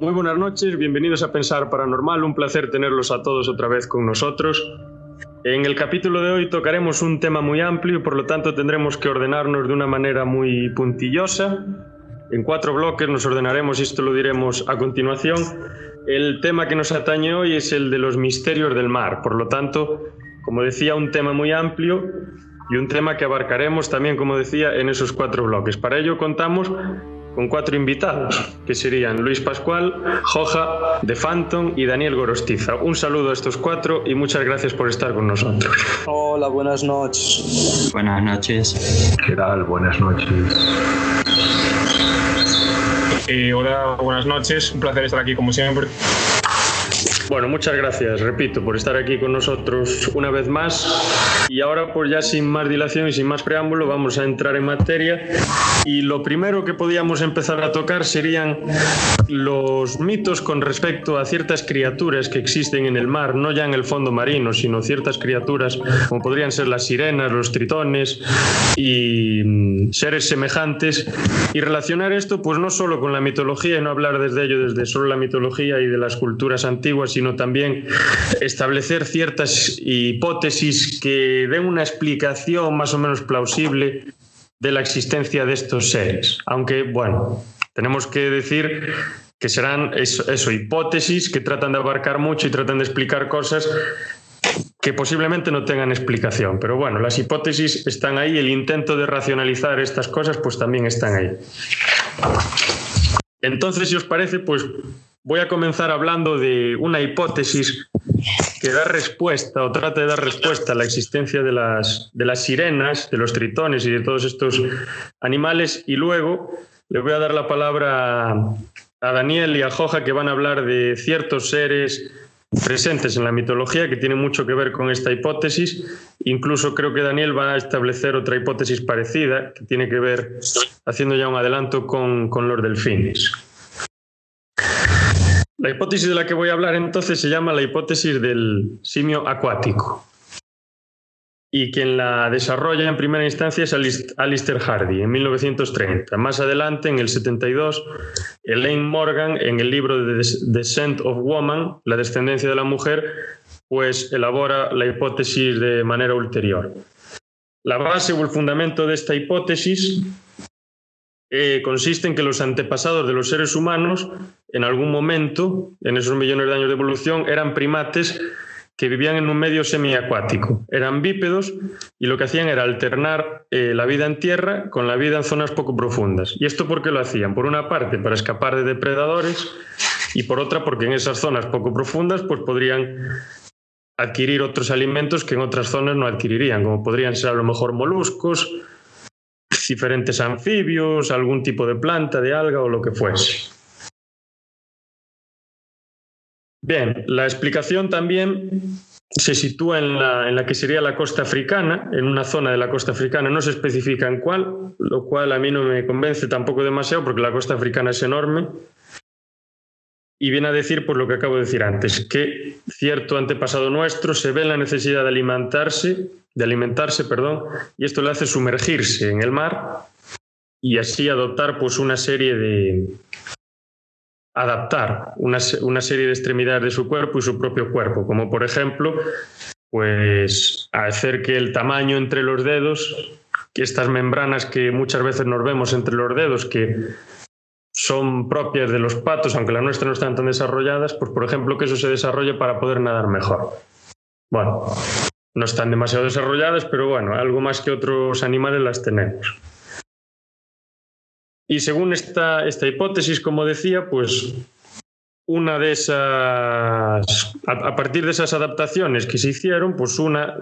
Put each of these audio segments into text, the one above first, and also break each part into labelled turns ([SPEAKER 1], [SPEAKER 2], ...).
[SPEAKER 1] Muy buenas noches, bienvenidos a Pensar Paranormal, un placer tenerlos a todos otra vez con nosotros. En el capítulo de hoy tocaremos un tema muy amplio, por lo tanto tendremos que ordenarnos de una manera muy puntillosa. En cuatro bloques nos ordenaremos y esto lo diremos a continuación. El tema que nos atañe hoy es el de los misterios del mar, por lo tanto, como decía, un tema muy amplio y un tema que abarcaremos también, como decía, en esos cuatro bloques. Para ello contamos con cuatro invitados, que serían Luis Pascual, Joja, De Phantom y Daniel Gorostiza. Un saludo a estos cuatro y muchas gracias por estar con nosotros.
[SPEAKER 2] Hola, buenas noches.
[SPEAKER 3] Buenas noches.
[SPEAKER 4] ¿Qué tal? Buenas noches.
[SPEAKER 5] Eh, hola, buenas noches. Un placer estar aquí como siempre.
[SPEAKER 1] Bueno, muchas gracias, repito, por estar aquí con nosotros una vez más. Y ahora, pues ya sin más dilación y sin más preámbulo, vamos a entrar en materia. Y lo primero que podíamos empezar a tocar serían los mitos con respecto a ciertas criaturas que existen en el mar, no ya en el fondo marino, sino ciertas criaturas como podrían ser las sirenas, los tritones y mm, seres semejantes. Y relacionar esto, pues no solo con la mitología y no hablar desde ello, desde solo la mitología y de las culturas antiguas, sino también establecer ciertas hipótesis que den una explicación más o menos plausible de la existencia de estos seres. Aunque, bueno, tenemos que decir que serán eso, hipótesis que tratan de abarcar mucho y tratan de explicar cosas que posiblemente no tengan explicación. Pero bueno, las hipótesis están ahí, el intento de racionalizar estas cosas pues también están ahí. Entonces, si os parece, pues voy a comenzar hablando de una hipótesis que da respuesta o trata de dar respuesta a la existencia de las, de las sirenas, de los tritones y de todos estos animales. Y luego le voy a dar la palabra a Daniel y a Joja que van a hablar de ciertos seres presentes en la mitología que tienen mucho que ver con esta hipótesis. Incluso creo que Daniel va a establecer otra hipótesis parecida que tiene que ver, haciendo ya un adelanto, con, con los delfines. La hipótesis de la que voy a hablar entonces se llama la hipótesis del simio acuático. Y quien la desarrolla en primera instancia es Alistair Hardy en 1930. Más adelante, en el 72, Elaine Morgan, en el libro The Descent of Woman, La descendencia de la mujer, pues elabora la hipótesis de manera ulterior. La base o el fundamento de esta hipótesis eh, consiste en que los antepasados de los seres humanos, en algún momento, en esos millones de años de evolución, eran primates que vivían en un medio semiacuático. Eran bípedos y lo que hacían era alternar eh, la vida en tierra con la vida en zonas poco profundas. ¿Y esto por qué lo hacían? Por una parte, para escapar de depredadores y por otra, porque en esas zonas poco profundas pues podrían adquirir otros alimentos que en otras zonas no adquirirían, como podrían ser a lo mejor moluscos, diferentes anfibios, algún tipo de planta, de alga o lo que fuese. Bien, la explicación también se sitúa en la, que sería la costa africana, en una zona de la costa africana, no se especifica en cuál, lo cual a mí no me convence tampoco demasiado porque la costa africana es enorme. Y viene a decir, por lo que acabo de decir antes, que cierto antepasado nuestro se ve en la necesidad de alimentarse de alimentarse, perdón, y esto le hace sumergirse en el mar y así adoptar pues una serie de adaptar una, una serie de extremidades de su cuerpo y su propio cuerpo, como por ejemplo, pues hacer que el tamaño entre los dedos, que estas membranas que muchas veces nos vemos entre los dedos, que son propias de los patos, aunque las nuestras no están tan desarrolladas, pues por ejemplo que eso se desarrolle para poder nadar mejor. Bueno, no están demasiado desarrolladas, pero bueno, algo más que otros animales las tenemos. Y según esta, esta hipótesis, como decía, pues una de esas, a, partir de esas adaptaciones que se hicieron, pues una,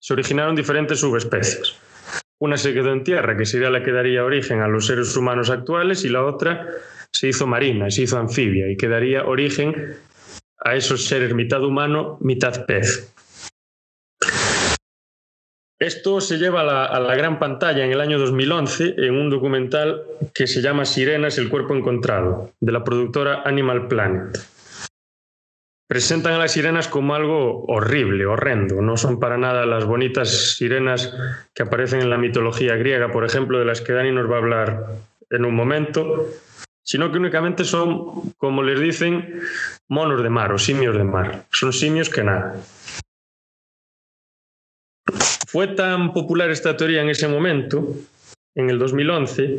[SPEAKER 1] se originaron diferentes subespecies. Una se quedó en tierra, que sería la que daría origen a los seres humanos actuales, y la otra se hizo marina, se hizo anfibia, y que daría origen a esos seres mitad humano, mitad pez. Esto se lleva a la, gran pantalla en el año 2011 en un documental que se llama Sirenas, el cuerpo encontrado, de la productora Animal Planet. Presentan a las sirenas como algo horrible, horrendo. No son para nada las bonitas sirenas que aparecen en la mitología griega, por ejemplo, de las que Dani nos va a hablar en un momento. sino que únicamente son, como les dicen, monos de mar o simios de mar. Son simios que nada. Fue tan popular esta teoría en ese momento, en el 2011,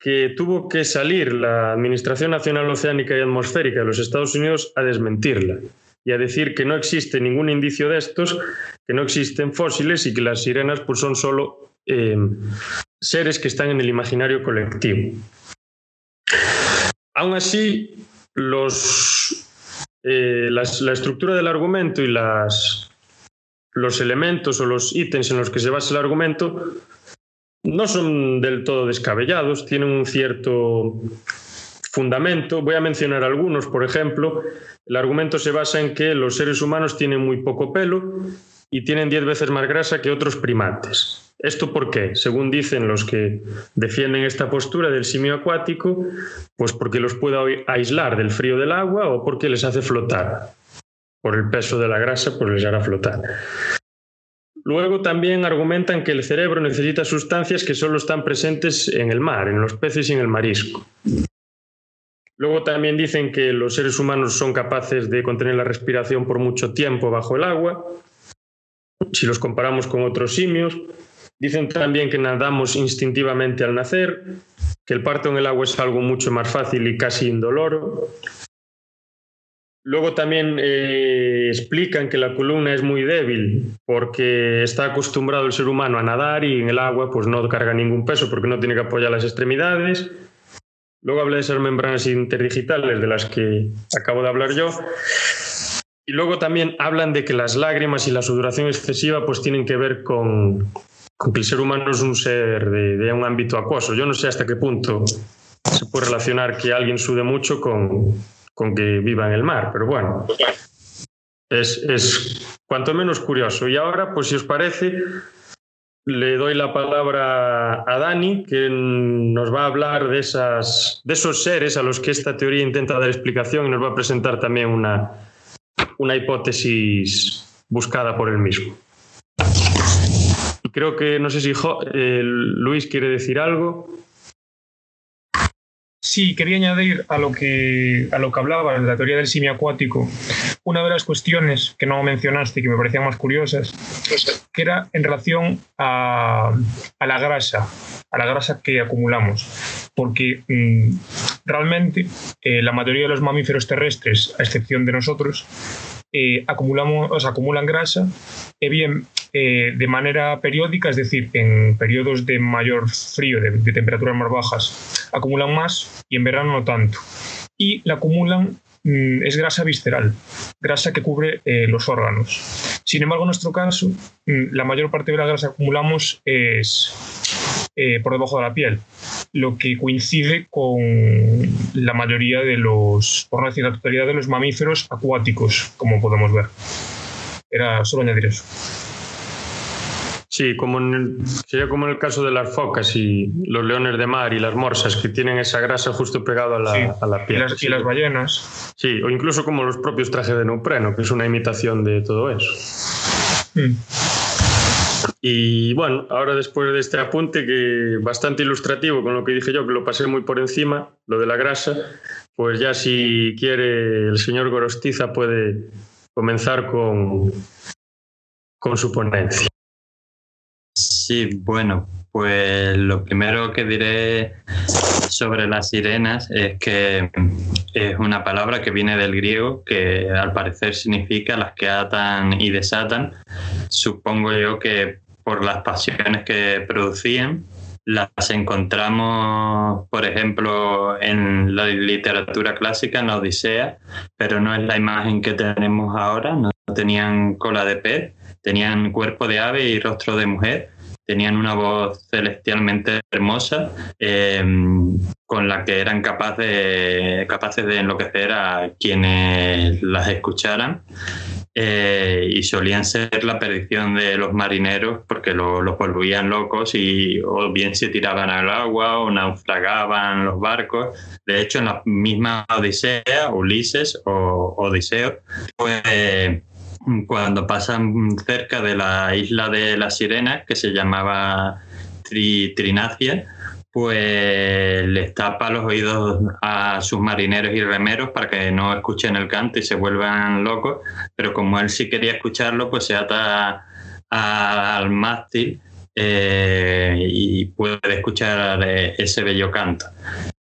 [SPEAKER 1] que tuvo que salir la Administración Nacional Oceánica y Atmosférica de los Estados Unidos a desmentirla y a decir que no existe ningún indicio de estos, que no existen fósiles y que las sirenas pues, son solo eh, seres que están en el imaginario colectivo. Aún así, los, eh, la estructura del argumento y las, los elementos o los ítems en los que se basa el argumento no son del todo descabellados, tienen un cierto fundamento. Voy a mencionar algunos, por ejemplo, el argumento se basa en que los seres humanos tienen muy poco pelo y tienen 10 veces más grasa que otros primates. ¿Esto por qué? Según dicen los que defienden esta postura del simio acuático, pues porque los puede aislar del frío del agua o porque les hace flotar. Por el peso de la grasa, pues les hará flotar. Luego también argumentan que el cerebro necesita sustancias que solo están presentes en el mar, en los peces y en el marisco. Luego también dicen que los seres humanos son capaces de contener la respiración por mucho tiempo bajo el agua, si los comparamos con otros simios. Dicen también que nadamos instintivamente al nacer, que el parto en el agua es algo mucho más fácil y casi indoloro, Luego también eh, explican que la columna es muy débil porque está acostumbrado el ser humano a nadar y en el agua pues no carga ningún peso porque no tiene que apoyar las extremidades. Luego habla de esas membranas interdigitales de las que acabo de hablar yo. Y luego también hablan de que las lágrimas y la sudoración excesiva pues tienen que ver con, que el ser humano es un ser de, de un ámbito acuoso. Yo no sé hasta qué punto se puede relacionar que alguien sude mucho con, con que viva en el mar, pero bueno, es, cuanto menos curioso. Y ahora, pues si os parece, le doy la palabra a Dani, que nos va a hablar de, esas, de esos seres a los que esta teoría intenta dar explicación y nos va a presentar también una, una hipótesis buscada por él mismo. Creo que, no sé si eh, Luis quiere decir algo.
[SPEAKER 5] Sí, quería añadir a lo que, a lo que hablaba de la teoría del simio acuático una de las cuestiones que no mencionaste y que me parecían más curiosas, que era en relación a, la grasa, a la grasa que acumulamos. Porque mm, realmente eh, la mayoría de los mamíferos terrestres, a excepción de nosotros, eh, acumulamos, acumulan grasa, y bien eh, de manera periódica, es decir, en periodos de mayor frío, de, temperaturas más bajas, acumulan más y en verano no tanto. Y la acumulan mm, es grasa visceral, grasa que cubre eh, los órganos. Sin embargo, en nuestro caso, mm, la mayor parte de la grasa que acumulamos es eh, por debajo de la piel, lo que coincide con la mayoría de los, por no decir la totalidad de los mamíferos acuáticos, como podemos ver. Era solo añadir eso.
[SPEAKER 1] Sí, como sería como en el caso de las focas y los leones de mar y las morsas, que tienen esa grasa justo pegada a la, piel.
[SPEAKER 5] Y las, ballenas.
[SPEAKER 1] Sí, o incluso como los propios trajes de neopreno, que es una imitación de todo eso. Mm. Y bueno, ahora después de este apunte, que bastante ilustrativo con lo que dije yo, que lo pasé muy por encima, lo de la grasa, pues ya si quiere el señor Gorostiza puede comenzar con, con su ponencia.
[SPEAKER 3] Sí, bueno, pues lo primero que diré sobre las sirenas es que es una palabra que viene del griego que al parecer significa las que atan y desatan. Supongo yo que por las pasiones que producían. Las encontramos, por ejemplo, en la literatura clásica, en la Odisea, pero no es la imagen que tenemos ahora. No tenían cola de pez, tenían cuerpo de ave y rostro de mujer tenían una voz celestialmente hermosa em, con la que eran capaces de enloquecer a quienes las escucharan eh, y solían ser la perdición de los marineros porque los volvían locos y o bien se tiraban al agua o naufragaban los barcos. De hecho, en la misma Odisea, Ulises o Odiseo, pues cuando pasan cerca de la isla de las sirenas, que se llamaba Trinacia, pues les tapa los oídos a sus marineros y remeros para que no escuchen el canto y se vuelvan locos, pero como él sí quería escucharlo, pues se ata al mástil eh, y puede escuchar ese bello canto.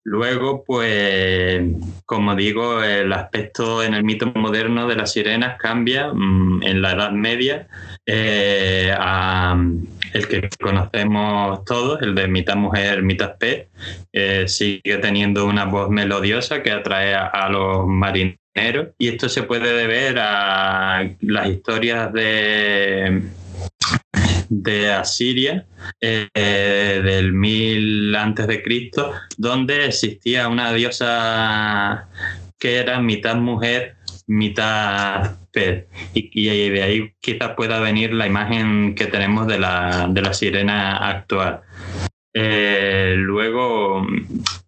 [SPEAKER 3] Luego, pues, como digo, el aspecto en el mito moderno de las sirenas cambia mm, en la Edad Media eh, a el que conocemos todos, el de mitad mujer, mitad pez, sigue teniendo una voz melodiosa que atrae a los marineros. Y esto se puede deber a las historias de de Asiria eh, del 1000 antes de Cristo, donde existía una diosa que era mitad mujer, mitad pez. Y, de ahí quizás pueda venir la imagen que tenemos de la, de la sirena actual. Eh, luego,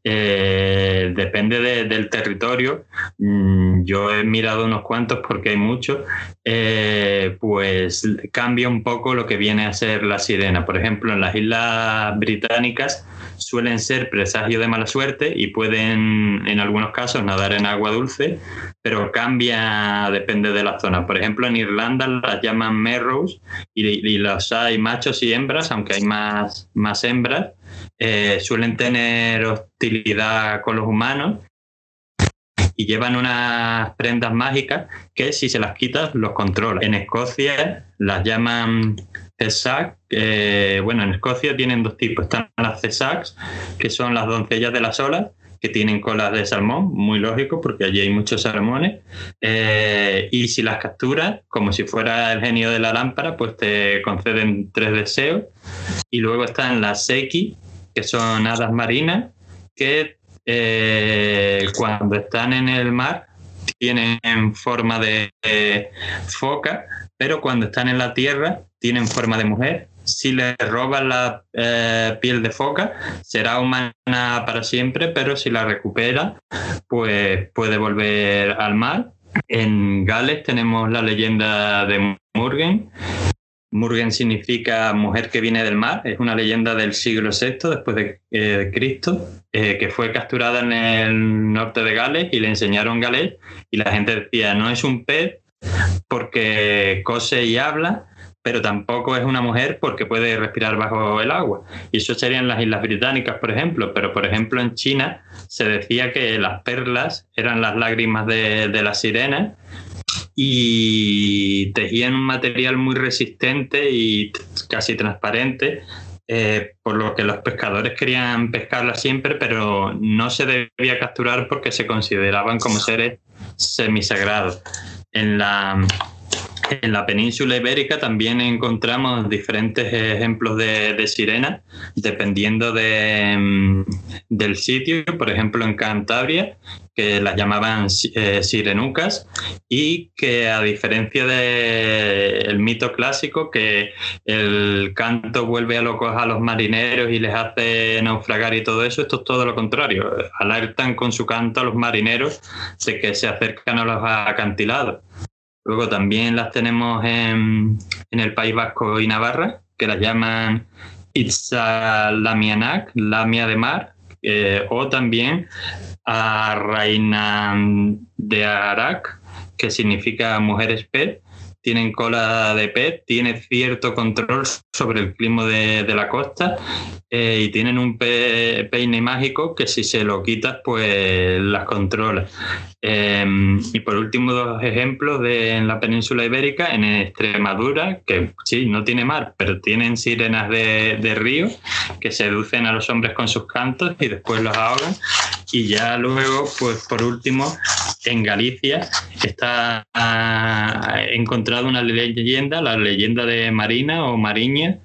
[SPEAKER 3] eh, depende del territorio. Mm, yo he mirado unos cuantos porque hay muchos. Eh, pues cambia un poco lo que viene a ser la sirena. Por ejemplo, en las islas británicas suelen ser presagio de mala suerte y pueden, en algunos casos, nadar en agua dulce, pero cambia, depende de la zona. Por ejemplo, en Irlanda las llaman merrows y, y los hay machos y hembras, aunque hay más, más hembras eh, suelen tener hostilidad con los humanos y llevan unas prendas mágicas que si se las quitas los controla. En Escocia las llaman CESAC. bueno, en Escocia tienen dos tipos. Están las CESACs, que son las doncellas de las olas, que tienen colas de salmón, muy lógico porque allí hay muchos salmones. Eh, y si las capturas, como si fuera el genio de la lámpara, pues te conceden tres deseos. Y luego están las Seki, que son hadas marinas, que eh, cuando están en el mar tienen forma de foca, pero cuando están en la tierra tienen forma de mujer. Si le roban la eh, piel de foca, será humana para siempre, pero si la recupera, pues puede volver al mar. En Gales tenemos la leyenda de Murgen, Murgen significa mujer que viene del mar, es una leyenda del siglo VI después de, eh, Cristo, eh, que fue capturada en el norte de Gales y le enseñaron galés y la gente decía, no es un pez porque cose y habla, pero tampoco es una mujer porque puede respirar bajo el agua. Y eso serían las Islas Británicas, por ejemplo, pero por ejemplo en China se decía que las perlas eran las lágrimas de, de las sirenas y tejían un material muy resistente y casi transparente, eh, por lo que los pescadores querían pescarla siempre, pero no se debía capturar porque se consideraban como seres semisagrados. En la, en la península ibérica también encontramos diferentes ejemplos de, de sirena, dependiendo de, mm, del sitio. Por ejemplo, en Cantabria que las llamaban eh, sirenucas y que a diferencia del mito clásico que el canto vuelve a locos a los marineros y les hace naufragar y todo eso, esto es todo lo contrario. Alertan con su canto a los marineros de que se acercan a los acantilados. Luego también las tenemos en, en el País Vasco y Navarra, que las llaman Itzalamianak, lamia de mar, eh, o también a Reina de Arak, que significa mujeres pez, tienen cola de pez, tiene cierto control sobre el clima de, la costa eh, y tienen un peine mágico que si se lo quitas pues las controla. Em, y por último dos ejemplos de en la península ibérica, en Extremadura, que sí, no tiene mar, pero tienen sirenas de, de río que seducen a los hombres con sus cantos y después los ahogan. Y ya luego, pues por último, en Galicia está encontrado una leyenda, la leyenda de Marina o Mariña,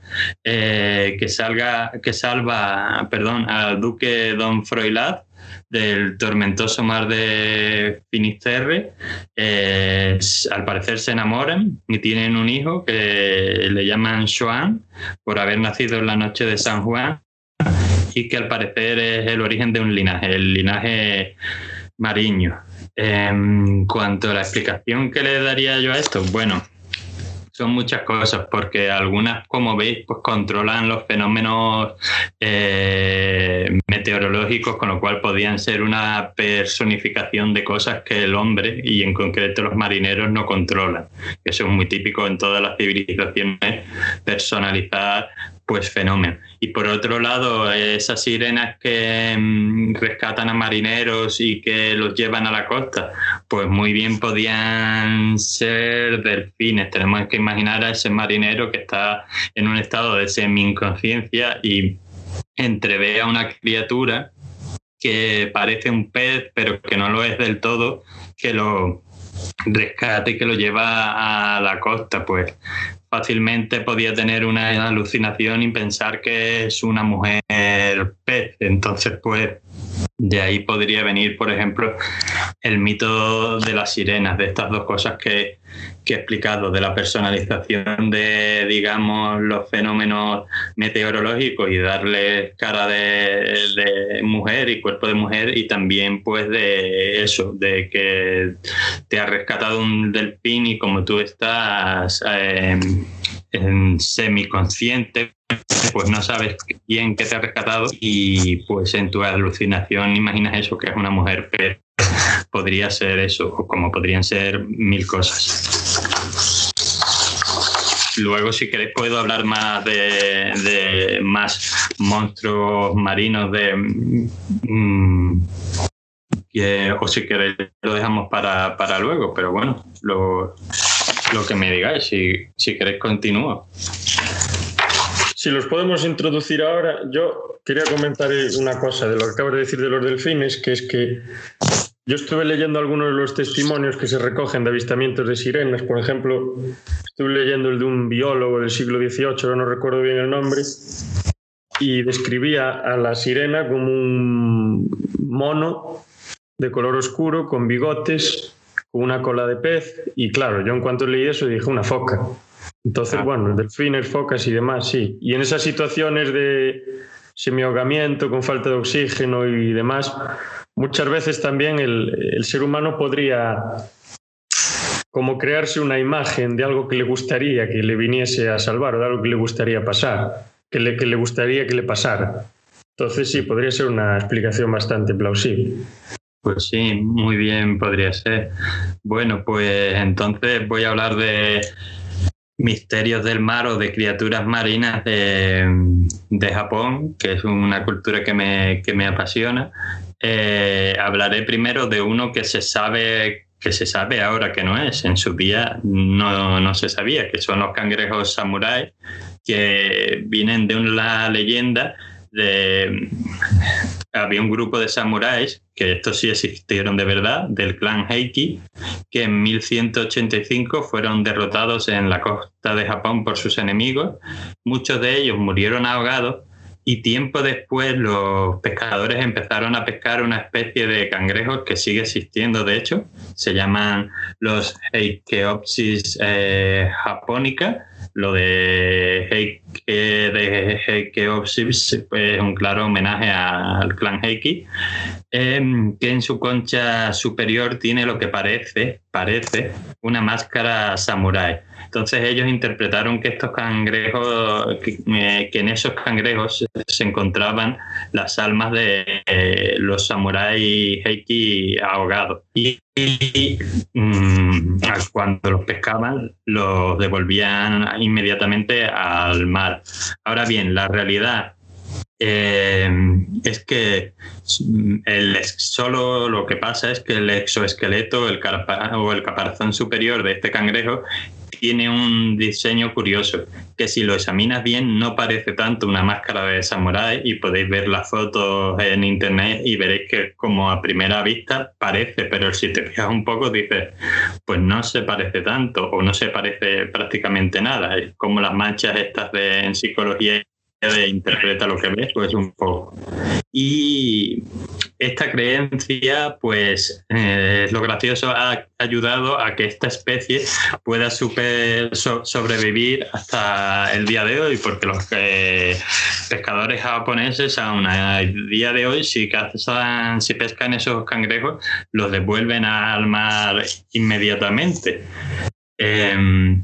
[SPEAKER 3] eh, que, salga, que salva perdón, al duque Don Froilaz del tormentoso mar de Finisterre. Eh, al parecer se enamoran y tienen un hijo que le llaman Joan por haber nacido en la noche de San Juan y que al parecer es el origen de un linaje, el linaje mariño. En cuanto a la explicación que le daría yo a esto, bueno, son muchas cosas, porque algunas, como veis, pues controlan los fenómenos eh, meteorológicos, con lo cual podían ser una personificación de cosas que el hombre y en concreto los marineros no controlan. Eso es muy típico en todas las civilizaciones, personalizar pues fenómeno. Y por otro lado, esas sirenas que mm, rescatan a marineros y que los llevan a la costa, pues muy bien podían ser delfines. Tenemos que imaginar a ese marinero que está en un estado de semi-inconsciencia y entrevé a una criatura que parece un pez, pero que no lo es del todo, que lo rescate y que lo lleva a la costa, pues fácilmente podía tener una alucinación y pensar que es una mujer pez. Entonces, pues de ahí podría venir, por ejemplo, el mito de las sirenas, de estas dos cosas que, he explicado, de la personalización de, digamos, los fenómenos meteorológicos y darle cara de, mujer y cuerpo de mujer y también pues de eso, de que te ha rescatado un delfín y como tú estás eh, en semiconsciente, pues no sabes bien qué te ha rescatado y pues en tu alucinación imaginas eso, que es una mujer, pero podría ser eso, o como podrían ser mil cosas. Luego, si queréis, puedo hablar más de, más monstruos marinos de... Mm, o si queréis, lo dejamos para, para luego, pero bueno, lo, lo que me digáis, si, si queréis continúo.
[SPEAKER 1] Si los podemos introducir ahora, yo quería comentar una cosa de lo que acabo de decir de los delfines, que es que yo estuve leyendo algunos de los testimonios que se recogen de avistamientos de sirenas. Por ejemplo, estuve leyendo el de un biólogo del siglo XVIII, no recuerdo bien el nombre, y describía a la sirena como un mono de color oscuro, con bigotes, con una cola de pez. Y claro, yo en cuanto leí eso dije una foca. Entonces, ah. bueno, delfines, focas y demás, sí. Y en esas situaciones de semiahogamiento, con falta de oxígeno y demás, muchas veces también el, el, ser humano podría como crearse una imagen de algo que le gustaría que le viniese a salvar o de algo que le gustaría pasar, que le, que le gustaría que le pasara. Entonces sí, podría ser una explicación bastante plausible.
[SPEAKER 3] Pues sí, muy bien podría ser. Bueno, pues entonces voy a hablar de misterios del mar o de criaturas marinas de, Japón, que es una cultura que me, que me apasiona. Eh, hablaré primero de uno que se sabe que se sabe ahora que no es, en su día no, no se sabía, que son los cangrejos samuráis, que vienen de una leyenda de había un grupo de samuráis, que estos sí existieron de verdad, del clan Heiki, que en 1185 fueron derrotados en la costa de Japón por sus enemigos. Muchos de ellos murieron ahogados y tiempo después los pescadores empezaron a pescar una especie de cangrejos que sigue existiendo, de hecho, se llaman los Heikeopsis eh, japonica lo de Heike, de Heike es un claro homenaje al clan Heike, em, que en su concha superior tiene lo que parece, parece una máscara samurái. Entonces ellos interpretaron que estos cangrejos, que, eh, en esos cangrejos se encontraban las almas de eh, los samuráis Heiki ahogados. Y, mm, cuando los pescaban, los devolvían inmediatamente al mar. Ahora bien, la realidad eh, es que el, solo lo que pasa es que el exoesqueleto el o el caparazón superior de este cangrejo tiene un diseño curioso, que si lo examinas bien no parece tanto una máscara de samurái y podéis ver las fotos en internet y veréis que como a primera vista parece, pero si te fijas un poco dices, pues no se parece tanto o no se parece prácticamente nada. Es como las manchas estas de en psicología de interpreta lo que ves, pues un poco. Y esta creencia, pues eh, lo gracioso, ha ayudado a que esta especie pueda super, sobrevivir hasta el día de hoy, porque los eh, pescadores japoneses aún a día de hoy, si, cazan, si pescan esos cangrejos, los devuelven al mar inmediatamente. Em,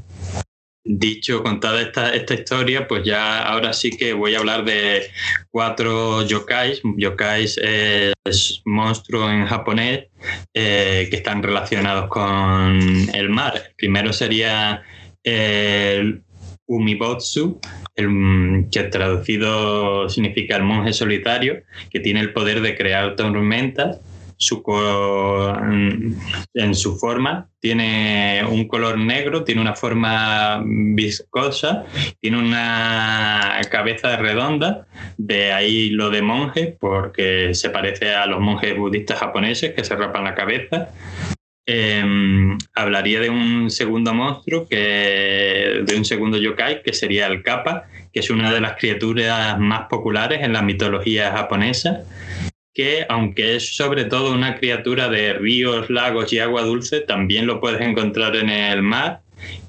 [SPEAKER 3] dicho, contada esta, esta historia, pues ya ahora sí que voy a hablar de cuatro yokais. Yokais es monstruo en japonés eh, que están relacionados con el mar. El primero sería el Umibotsu, el, que traducido significa el monje solitario, que tiene el poder de crear tormentas su en su forma, tiene un color negro, tiene una forma viscosa, tiene una cabeza redonda, de ahí lo de monje, porque se parece a los monjes budistas japoneses que se rapan la cabeza. Em, hablaría de un segundo monstruo, que, de un segundo yokai, que sería el Kappa, que es una de las criaturas más populares en la mitología japonesa que aunque es sobre todo una criatura de ríos, lagos y agua dulce, también lo puedes encontrar en el mar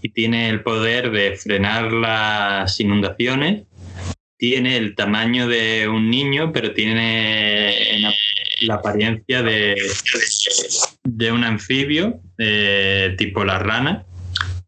[SPEAKER 3] y tiene el poder de frenar las inundaciones. Tiene el tamaño de un niño, pero tiene la apariencia de, de un anfibio, eh, tipo la rana.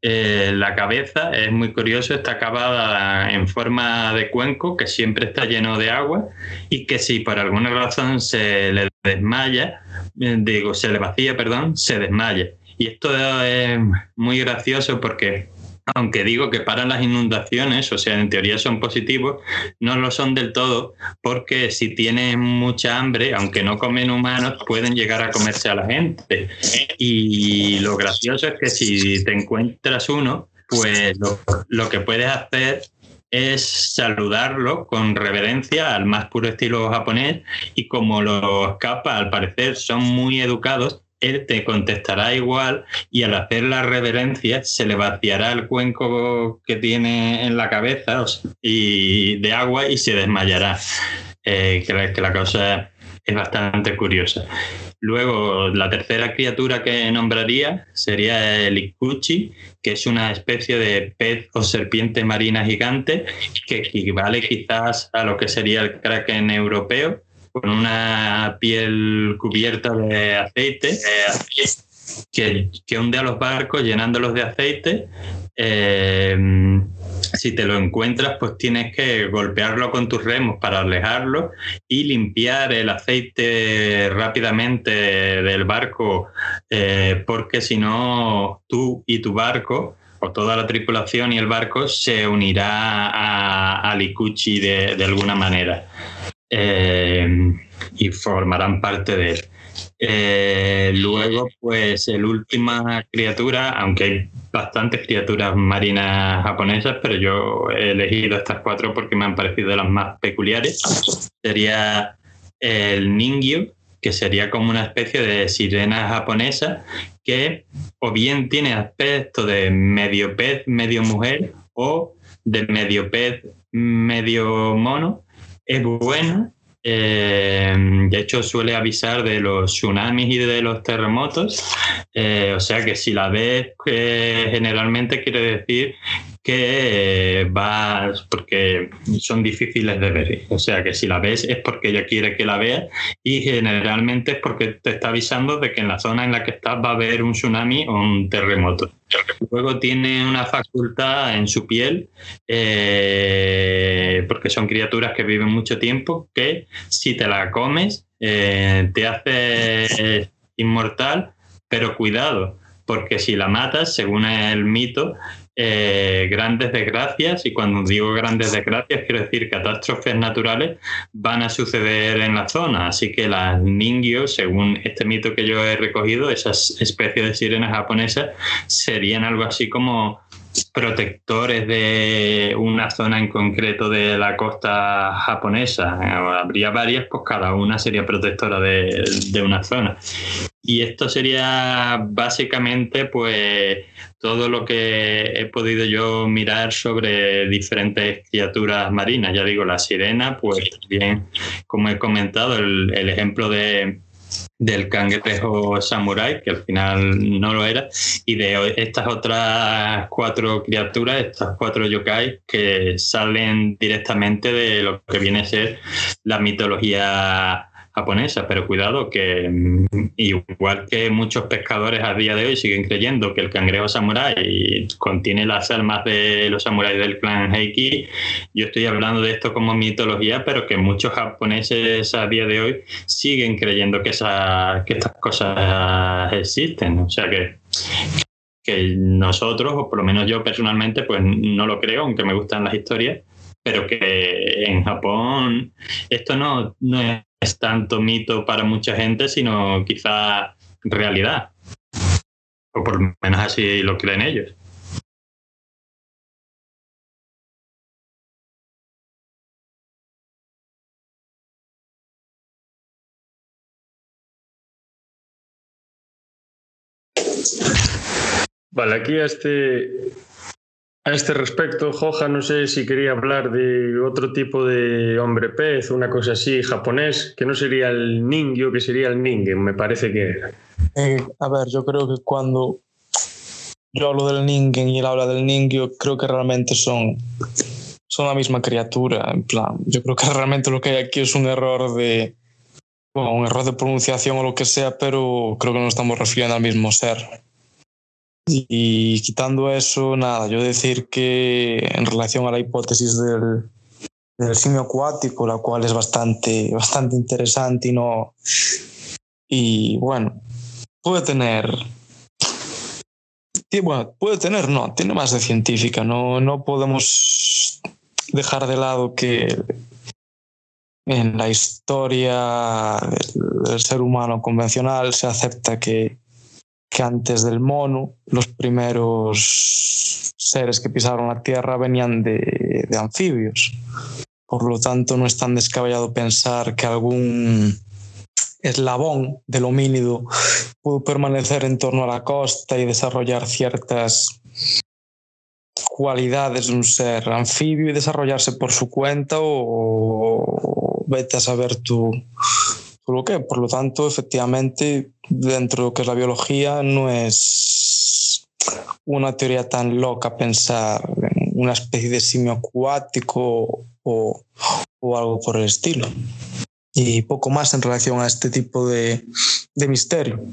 [SPEAKER 3] Eh, la cabeza es muy curioso, está acabada en forma de cuenco que siempre está lleno de agua y que si por alguna razón se le desmaya, eh, digo, se le vacía, perdón, se desmaya. Y esto es muy gracioso porque aunque digo que para las inundaciones, o sea, en teoría son positivos, no lo son del todo, porque si tienen mucha hambre, aunque no comen humanos, pueden llegar a comerse a la gente. Y lo gracioso es que si te encuentras uno, pues lo, que puedes hacer es saludarlo con reverencia al más puro estilo japonés y como los capas al parecer son muy educados, él te contestará igual y al hacer la reverencia se le vaciará el cuenco que tiene en la cabeza y de agua y se desmayará. Eh, que, la cosa es bastante curiosa. Luego, la tercera criatura que nombraría sería el Ikuchi, que es una especie de pez o serpiente marina gigante que equivale quizás a lo que sería el kraken europeo con una piel cubierta de aceite, que, que hunde a los barcos llenándolos de aceite. Eh, si te lo encuentras, pues tienes que golpearlo con tus remos para alejarlo y limpiar el aceite rápidamente del barco, eh, porque si no, tú y tu barco o toda la tripulación y el barco se unirá a, a Licuchi de, de alguna manera. Eh, y formarán parte de él. Eh, luego, pues, el última criatura, aunque hay bastantes criaturas marinas japonesas, pero yo he elegido estas cuatro porque me han parecido las más peculiares, sería el Ningyo, que sería como una especie de sirena japonesa que o bien tiene aspecto de medio pez, medio mujer, o de medio pez, medio mono, es buena. Eh, de hecho, suele avisar de los tsunamis y de los terremotos. Eh, o sea que si la ves, eh, generalmente quiere decir que vas porque son difíciles de ver. O sea que si la ves es porque ella quiere que la veas y generalmente es porque te está avisando de que en la zona en la que estás va a haber un tsunami o un terremoto. Luego tiene una facultad en su piel, eh, porque son criaturas que viven mucho tiempo, que si te la comes eh, te hace inmortal, pero cuidado, porque si la matas, según el mito, eh, grandes desgracias, y cuando digo grandes desgracias quiero decir catástrofes naturales, van a suceder en la zona. Así que las Ningyo, según este mito que yo he recogido, esas especies de sirenas japonesas, serían algo así como protectores de una zona en concreto de la costa japonesa. Habría varias, pues cada una sería protectora de, de una zona. Y esto sería básicamente pues todo lo que he podido yo mirar sobre diferentes criaturas marinas. Ya digo, la sirena, pues bien, como he comentado, el, el ejemplo de, del cangrejo samurai, que al final no lo era, y de estas otras cuatro criaturas, estas cuatro yokai, que salen directamente de lo que viene a ser la mitología japonesa, pero cuidado que mm, igual que muchos pescadores a día de hoy siguen creyendo que el cangrejo samurai contiene las almas de los samuráis del clan Heiki, yo estoy hablando de esto como mitología, pero que muchos japoneses a día de hoy siguen creyendo que, esa, que estas cosas existen, o sea que que nosotros, o por lo menos yo personalmente, pues no lo creo, aunque me gustan las historias, pero que en Japón esto no, no es tanto mito para mucha gente, sino quizá realidad. O por lo menos así lo creen ellos.
[SPEAKER 1] Vale, aquí este, a este respecto, Joja, no sé si quería hablar de otro tipo de hombre pez, una cosa así, japonés, que no sería el ningyo, que sería el ningen, me parece que.
[SPEAKER 2] Eh, a ver, yo creo que cuando yo hablo del ningen y él habla del ningyo, creo que realmente son, son la misma criatura. En plan, yo creo que realmente lo que hay aquí es un error de. Bueno, un error de pronunciación o lo que sea, pero creo que no estamos refiriendo al mismo ser. Y quitando eso, nada, yo decir que en relación a la hipótesis del, del simio acuático, la cual es bastante, bastante interesante y no. Y bueno, puede tener. Bueno, puede tener, no, tiene más de científica. No, no podemos dejar de lado que en la historia del ser humano convencional se acepta que que antes del mono, los primeros seres que pisaron la Tierra venían de, de anfibios. Por lo tanto, no es tan descabellado pensar que algún eslabón del homínido pudo permanecer en torno a la costa y desarrollar ciertas cualidades de un ser anfibio y desarrollarse por su cuenta o vete a saber tú lo que. Por lo tanto, efectivamente, dentro de lo que es la biología, no es una teoría tan loca pensar en una especie de simio acuático o, o algo por el estilo. Y poco más en relación a este tipo de, de misterio.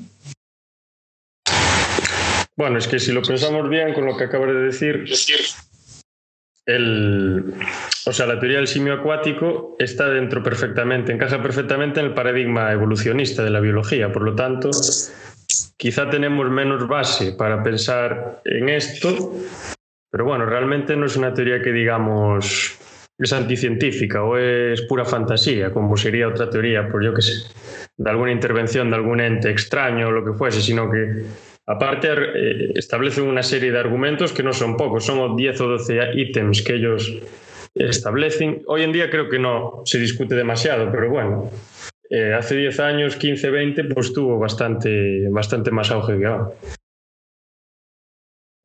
[SPEAKER 1] Bueno, es que si lo pensamos bien con lo que acabas de decir, el, o sea, la teoría del simio acuático está dentro perfectamente, encaja perfectamente en el paradigma evolucionista de la biología. Por lo tanto, quizá tenemos menos base para pensar en esto, pero bueno, realmente no es una teoría que digamos es anticientífica o es pura fantasía, como sería otra teoría, por yo que sé, de alguna intervención de algún ente extraño o lo que fuese, sino que Aparte, eh, establecen una serie de argumentos que no son pocos, son 10 o 12 ítems que ellos establecen. Hoy en día creo que no se discute demasiado, pero bueno, eh, hace 10 años, 15, 20, pues tuvo bastante, bastante más auge que ahora.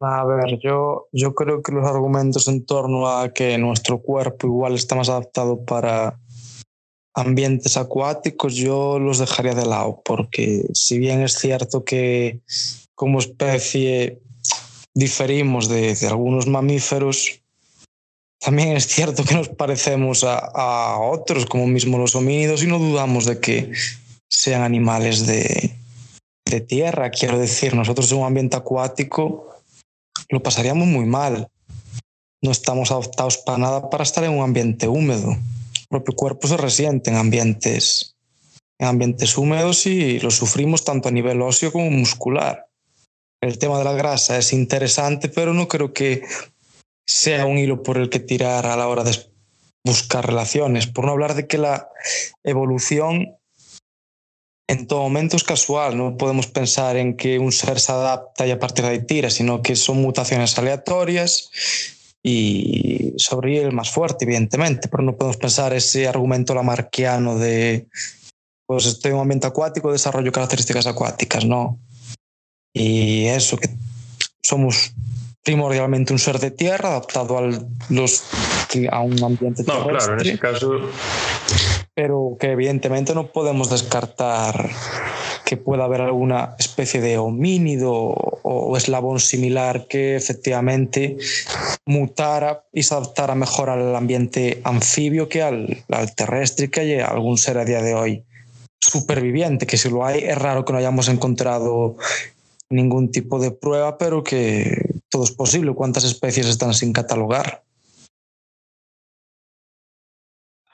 [SPEAKER 2] A ver, yo, yo creo que los argumentos en torno a que nuestro cuerpo igual está más adaptado para ambientes acuáticos, yo los dejaría de lado, porque si bien es cierto que como especie diferimos de, de algunos mamíferos, también es cierto que nos parecemos a, a, otros, como mismo los homínidos, y no dudamos de que sean animales de, de tierra. Quiero decir, nosotros en un ambiente acuático lo pasaríamos muy mal. No estamos adaptados para nada para estar en un ambiente húmedo. El propio cuerpo se resiente en ambientes, en ambientes húmedos y lo sufrimos tanto a nivel óseo como muscular el tema de la grasa es interesante, pero no creo que sea un hilo por el que tirar a la hora de buscar relaciones. Por no hablar de que la evolución en todo momento es casual. No podemos pensar en que un ser se adapta y a partir de ahí tira, sino que son mutaciones aleatorias y sobre el más fuerte, evidentemente. Pero no podemos pensar ese argumento lamarquiano de pues estoy en un ambiente acuático, desarrollo características acuáticas. No y eso, que somos primordialmente un ser de tierra adaptado al, los, a un ambiente
[SPEAKER 1] no, claro, en ese caso.
[SPEAKER 2] Pero que evidentemente no podemos descartar que pueda haber alguna especie de homínido o eslabón similar que efectivamente mutara y se adaptara mejor al ambiente anfibio que al, al terrestre que hay algún ser a día de hoy superviviente, que si lo hay es raro que no hayamos encontrado ningún tipo de prueba, pero que todo es posible. ¿Cuántas especies están sin catalogar?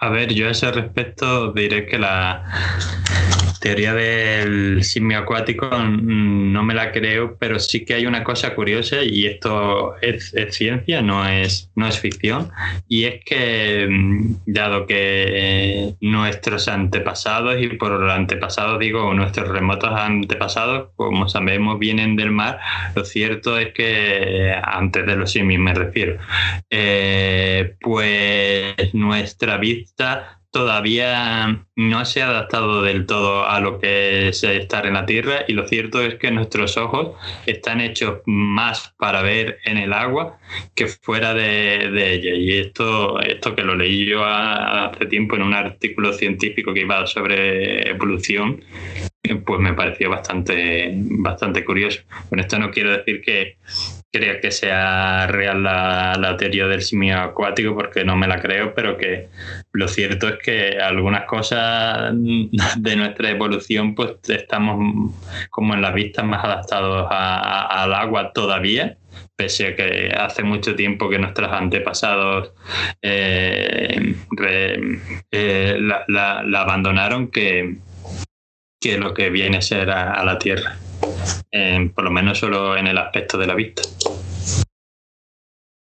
[SPEAKER 3] A ver, yo a ese respecto diré que la teoría del simio acuático mm, no me la creo, pero sí que hay una cosa curiosa y esto es, ciencia, no es, no es ficción, y es que mm, dado que nuestros antepasados, y por antepasados digo nuestros remotos antepasados, como sabemos, vienen del mar, lo cierto es que antes de los simios me refiero, eh, pues nuestra vista todavía no se ha adaptado del todo a lo que es estar en la Tierra y lo cierto es que nuestros ojos están hechos más para ver en el agua que fuera de, ella. Y esto, esto que lo leí yo hace tiempo en un artículo científico que iba sobre evolución, pues me pareció bastante, bastante curioso. Con esto no quiero decir que crea que sea real la, teoría del simio acuático porque no me la creo, pero que lo cierto es que algunas cosas de nuestra evolución pues estamos como en las vistas más adaptados al agua todavía pese a que hace mucho tiempo que nuestros antepasados eh, eh, la, abandonaron que, que lo que viene a ser a la Tierra por lo menos solo en el aspecto de la vista.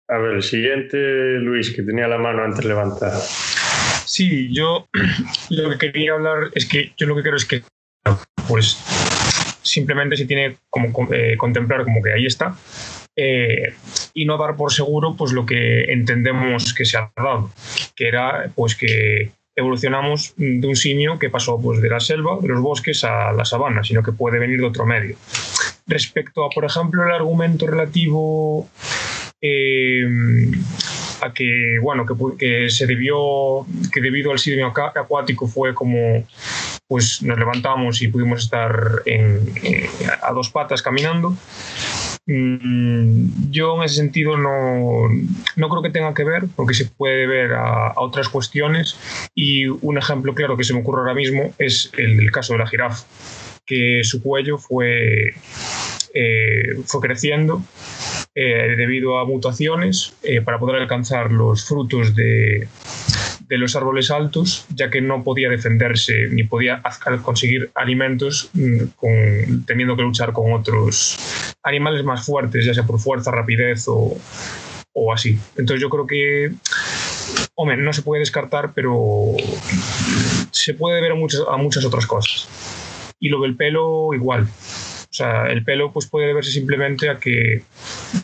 [SPEAKER 1] A ver, el siguiente, Luis, que tenía la mano antes levantada.
[SPEAKER 5] Sí, yo lo que quería hablar es que yo lo que creo es que pues simplemente se tiene como eh, contemplar como que ahí está eh, y no dar por seguro pues lo que entendemos que se ha dado, que era pues que evolucionamos de un simio que pasó pues, de la selva, de los bosques a la sabana, sino que puede venir de otro medio. Respecto a, por ejemplo, el argumento relativo eh, a que, bueno, que, se debió, que debido al simio acuático fue como, pues nos levantamos y pudimos estar a dos patas caminando. Mm, yo en ese sentido no, no, creo que tenga que ver, porque se puede ver a, otras cuestiones. Y un ejemplo claro que se me ocurre ahora mismo es el, caso de la jirafa, que su cuello fue, eh, fue creciendo eh, debido a mutaciones eh, para poder alcanzar los frutos de, de los árboles altos, ya que no podía defenderse ni podía conseguir alimentos mm, teniendo que luchar con otros animales más fuertes, ya sea por fuerza, rapidez o, así. Entonces yo creo que, no se puede descartar, pero se puede ver a muchas, a muchas otras cosas. Y lo del pelo igual. O sea, el pelo pues, puede deberse simplemente a que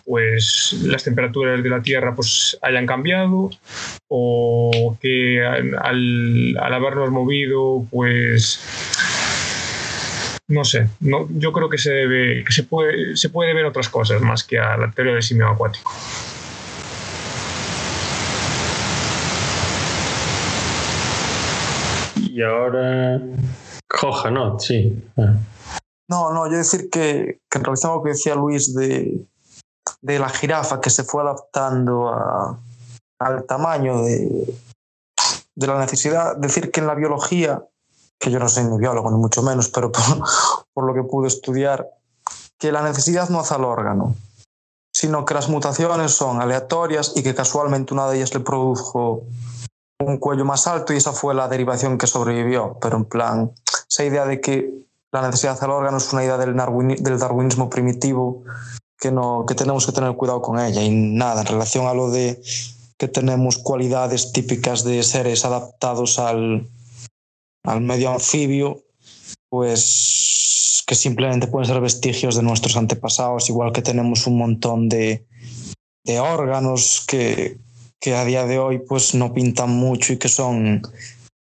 [SPEAKER 5] pues, las temperaturas de la Tierra pues, hayan cambiado o que al, habernos movido, pues no sé, no, yo creo que se debe, que se puede, se puede ver otras cosas más que a la teoría del simio acuático.
[SPEAKER 1] Y ahora coja, ¿no? Sí. Ah.
[SPEAKER 2] No, no, yo decir que, que a lo que decía Luis de, de la jirafa que se fue adaptando a, al tamaño de, de la necesidad, decir que en la biología, que yo no soy ni biólogo ni mucho menos, pero por, por lo que pude estudiar, que la necesidad no hace al órgano, sino que las mutaciones son aleatorias y que casualmente una de ellas le produjo un cuello más alto y esa fue la derivación que sobrevivió. Pero en plan, esa idea de que la necesidad al órgano es una idea del, del darwinismo primitivo que, no, que tenemos que tener cuidado con ella. Y nada, en relación a lo de que tenemos cualidades típicas de seres adaptados al, al medio anfibio, pues que simplemente pueden ser vestigios de nuestros antepasados, igual que tenemos un montón de, de órganos que, que, a día de hoy pues no pintan mucho y que son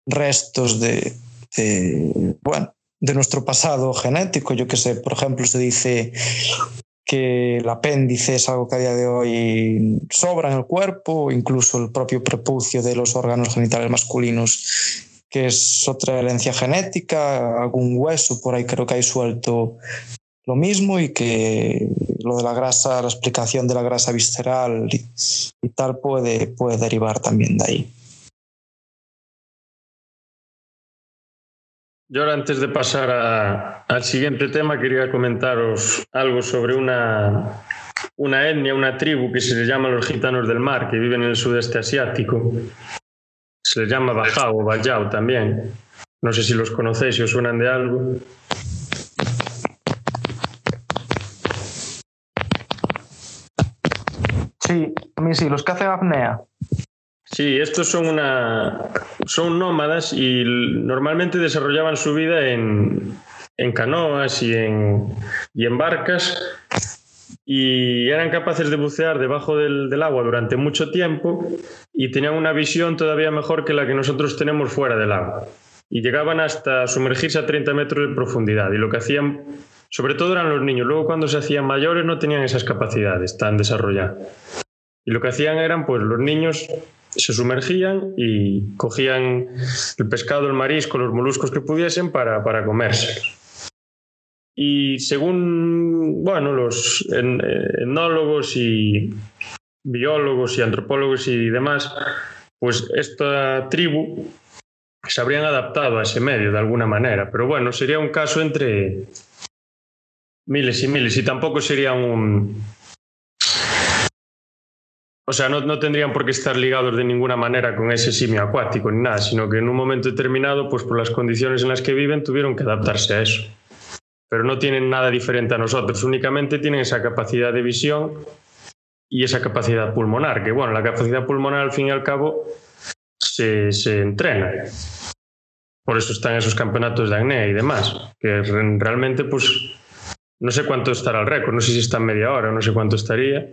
[SPEAKER 2] restos de, de bueno, de nuestro pasado genético. Yo que sé, por ejemplo, se dice que el apéndice es algo que a día de hoy sobra en el cuerpo, incluso el propio prepucio de los órganos genitales masculinos, que es otra herencia genética, algún hueso por ahí creo que hay suelto lo mismo y que lo de la grasa, la explicación de la grasa visceral y, y tal puede, puede derivar también de ahí.
[SPEAKER 1] Yo ahora antes de pasar a, al siguiente tema quería comentaros algo sobre una, una etnia, una tribu que se llama los gitanos del mar, que viven en el sudeste asiático. Se les llama Bajao o Bajao también. No sé si los conocéis, si os suenan de algo.
[SPEAKER 2] Sí, a mí sí, los que hacen apnea.
[SPEAKER 1] Sí, estos son una son nómadas y normalmente desarrollaban su vida en, en canoas y en, y en barcas y eran capaces de bucear debajo del, del, agua durante mucho tiempo y tenían una visión todavía mejor que la que nosotros tenemos fuera del agua. Y llegaban hasta sumergirse a 30 metros de profundidad. Y lo que hacían, sobre todo eran los niños, luego cuando se hacían mayores no tenían esas capacidades tan desarrolladas. Y lo que hacían eran, pues los niños se sumergían y cogían el pescado, el marisco, los moluscos que pudiesen para, para comérselos. Y según bueno, los etnólogos y biólogos y antropólogos y demás, pues esta tribu se habrían adaptado a ese medio de alguna manera. Pero bueno, sería un caso entre miles y miles y tampoco sería un, o sea, no, no, tendrían por qué estar ligados de ninguna manera con ese simio acuático ni nada, sino que en un momento determinado, pues por las condiciones en las que viven, tuvieron que adaptarse a eso. Pero no tienen nada diferente a nosotros, únicamente tienen esa capacidad de visión y esa capacidad pulmonar, que bueno, la capacidad pulmonar al fin y al cabo se, se entrena. Por eso están esos campeonatos de acné y demás, que realmente pues no sé cuánto estará el récord, no sé si está en media hora, no sé cuánto estaría,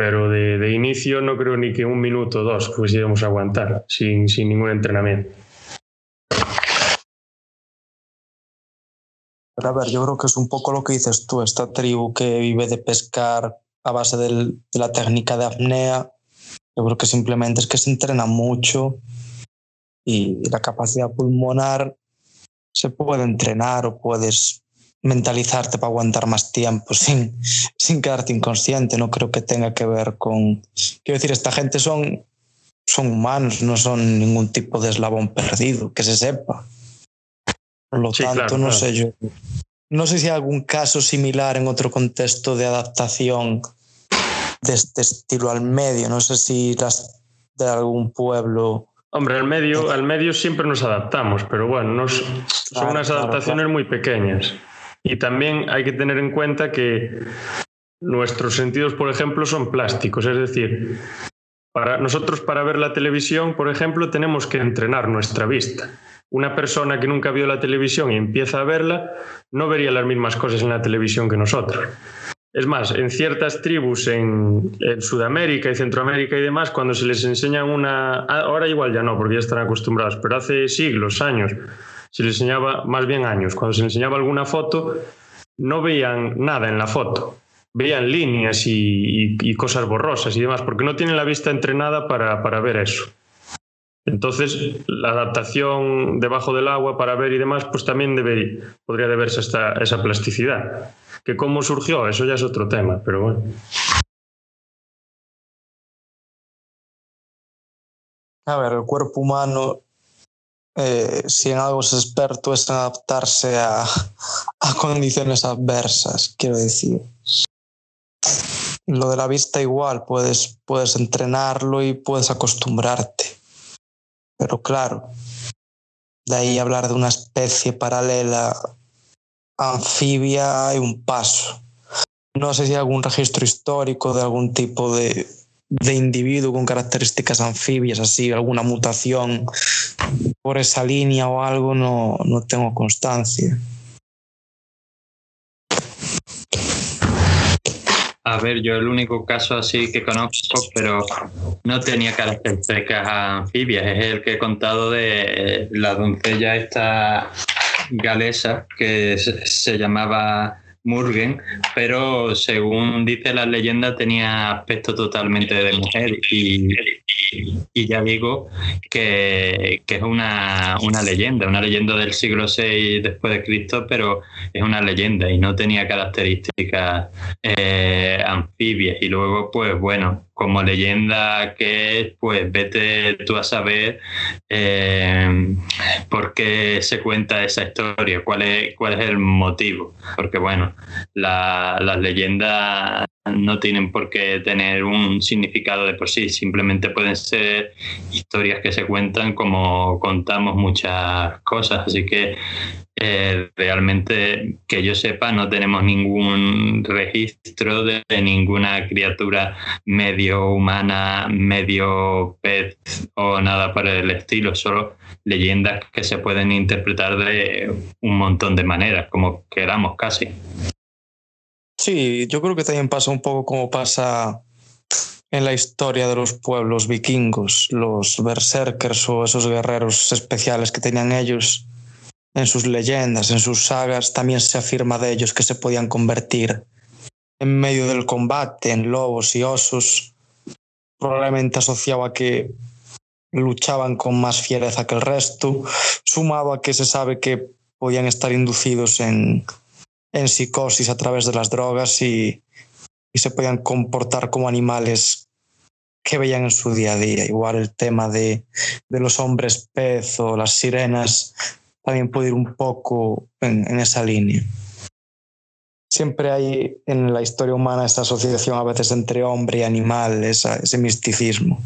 [SPEAKER 1] pero de, de, inicio no creo ni que un minuto o dos pudiéramos aguantar sin, sin ningún entrenamiento.
[SPEAKER 2] A ver, yo creo que es un poco lo que dices tú, esta tribu que vive de pescar a base del, de la técnica de apnea, yo creo que simplemente es que se entrena mucho y la capacidad pulmonar se puede entrenar o puedes mentalizarte para aguantar más tiempo sin, sin quedarte inconsciente. No creo que tenga que ver con... Quiero decir, esta gente son, son humanos, no son ningún tipo de eslabón perdido, que se sepa. Por lo sí, tanto, claro, no claro. sé yo. No sé si hay algún caso similar en otro contexto de adaptación de este estilo al medio. No sé si las de algún pueblo.
[SPEAKER 1] Hombre, al medio, al medio siempre nos adaptamos, pero bueno, nos, son claro, unas adaptaciones muy pequeñas. Y también hay que tener en cuenta que nuestros sentidos, por ejemplo, son plásticos. Es decir, para nosotros para ver la televisión, por ejemplo, tenemos que entrenar nuestra vista. Una persona que nunca vio la televisión y empieza a verla, no vería las mismas cosas en la televisión que nosotros. Es más, en ciertas tribus en, Sudamérica y Centroamérica y demás, cuando se les enseñan una... Ahora igual ya no, porque ya están acostumbrados, pero hace siglos, años, se les enseñaba, más bien años, cuando se les enseñaba alguna foto, no veían nada en la foto. Veían líneas y, cosas borrosas y demás, porque no tienen la vista entrenada para, para ver eso. Entonces, la adaptación debajo del agua para ver y demás, pues también podría deberse a esa plasticidad. Que cómo surgió, eso ya es otro tema, pero bueno.
[SPEAKER 2] A ver, el cuerpo humano, eh, si en algo es experto, es en adaptarse a, a condiciones adversas, quiero decir. Lo de la vista igual, puedes, puedes entrenarlo y puedes acostumbrarte pero claro, de ahí hablar de una especie paralela anfibia hay un paso. No sé si hay algún registro histórico de algún tipo de, de individuo con características anfibias, así, alguna mutación por esa línea o algo, no, no tengo constancia.
[SPEAKER 3] A ver, yo el único caso así que conozco, pero no tenía características anfibias, es el que he contado de la doncella esta galesa que se llamaba Murgen, pero según dice la leyenda tenía aspecto totalmente de mujer y, ya digo que, que es una, una, leyenda, una leyenda del siglo VI después de Cristo, pero es una leyenda y no tenía características eh, anfibias. Y luego, pues bueno, como leyenda que es, pues vete tú a saber eh, por qué se cuenta esa historia, cuál es, cuál es el motivo. Porque bueno, las leyendas no tienen por qué tener un significado de por sí, simplemente pueden ser historias que se cuentan como contamos muchas cosas, así que eh, realmente que yo sepa no tenemos ningún registro de, ninguna criatura medio humana, medio pez o nada para el estilo, solo leyendas que se pueden interpretar de un montón de maneras, como queramos casi.
[SPEAKER 2] Sí, yo creo que también pasa un poco como pasa en la historia de los pueblos vikingos, los berserkers o esos guerreros especiales que tenían ellos en sus leyendas, en sus sagas, también se afirma de ellos que se podían convertir en medio del combate en lobos y osos, probablemente asociado a que luchaban con más fiereza que el resto, sumado a que se sabe que podían estar inducidos en, en psicosis a través de las drogas y, y se podían comportar como animales que veían en su día a día. Igual el tema de, de los hombres pez o las sirenas también puede ir un poco en, esa línea. Siempre hay en la historia humana esta asociación a veces entre hombre y animal, ese misticismo.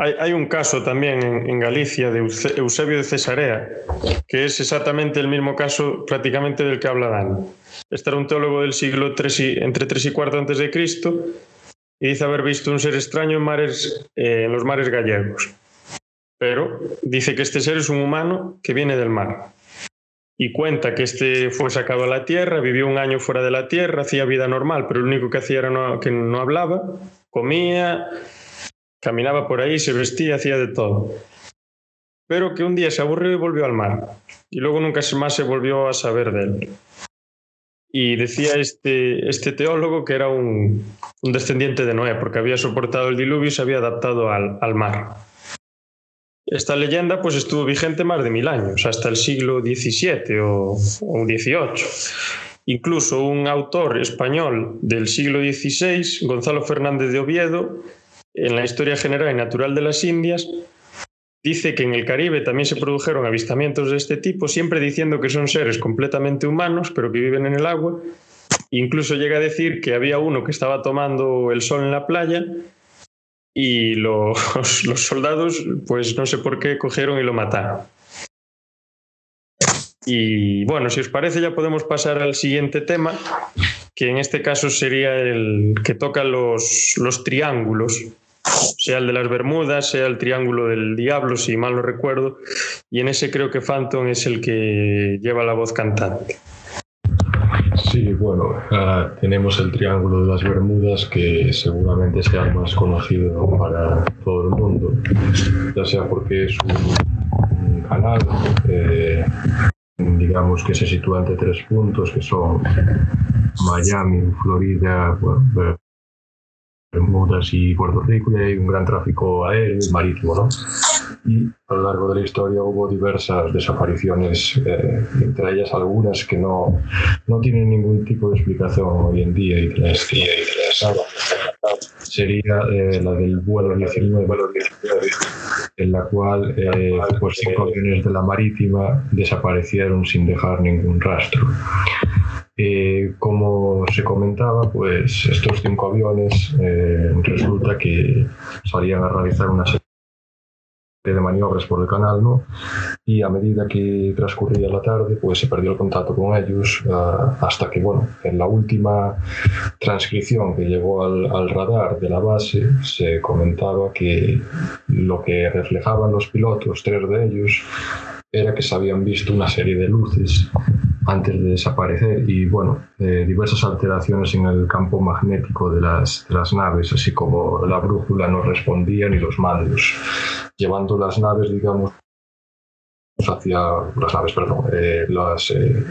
[SPEAKER 1] Hay, un caso también en, Galicia de Eusebio de Cesarea, que es exactamente el mismo caso prácticamente del que habla Dani. Este era un teólogo del siglo III, entre 3 y 4 antes de Cristo y dice haber visto un ser extraño en, mares, eh, en los mares gallegos. Pero dice que este ser es un humano que viene del mar. Y cuenta que este fue sacado a la tierra, vivió un año fuera de la tierra, hacía vida normal, pero lo único que hacía era que no hablaba, comía, Caminaba por ahí, se vestía, hacía de todo. Pero que un día se aburrió y volvió al mar. Y luego nunca más se volvió a saber de él. Y decía este, este teólogo que era un, descendiente de Noé, porque había soportado el diluvio y se había adaptado al, al mar. Esta leyenda pues estuvo vigente más de mil años, hasta el siglo XVII o, o XVIII. Incluso un autor español del siglo XVI, Gonzalo Fernández de Oviedo, en la historia general y natural de las Indias, dice que en el Caribe también se produjeron avistamientos de este tipo, siempre diciendo que son seres completamente humanos, pero que viven en el agua. Incluso llega a decir que había uno que estaba tomando el sol en la playa y los, los soldados, pues no sé por qué, cogieron y lo mataron. Y bueno, si os parece ya podemos pasar al siguiente tema, que en este caso sería el que toca los, los triángulos sea el de las Bermudas, sea el Triángulo del Diablo, si mal no recuerdo, y en ese creo que Phantom es el que lleva la voz cantante.
[SPEAKER 4] Sí, bueno, tenemos el Triángulo de las Bermudas que seguramente sea el más conocido para todo el mundo, ya sea porque es un, un canal, eh, digamos que se sitúa entre tres puntos que son Miami, Florida, Bermudas y Puerto Rico y hay un gran tráfico aéreo y marítimo. ¿no? Y a lo largo de la historia hubo diversas desapariciones, eh, entre ellas algunas que no, no tienen ningún tipo de explicación hoy en día y que las, sería eh, la del vuelo 19, en la cual eh, pues cinco aviones de la marítima desaparecieron sin dejar ningún rastro. Eh, como se comentaba, pues estos cinco aviones eh, resulta que salían a realizar una serie de maniobras por el canal, ¿no? Y a medida que transcurría la tarde, pues se perdió el contacto con ellos uh, hasta que, bueno, en la última transcripción que llegó al, al, radar de la base, se comentaba que lo que reflejaban los pilotos, tres de ellos, era que se habían visto una serie de luces antes de desaparecer y bueno, eh, diversas alteraciones en el campo magnético de las, de las, naves, así como la brújula no respondía ni los mandos, llevando las naves, digamos, hacia las naves, perdón, eh, las, eh,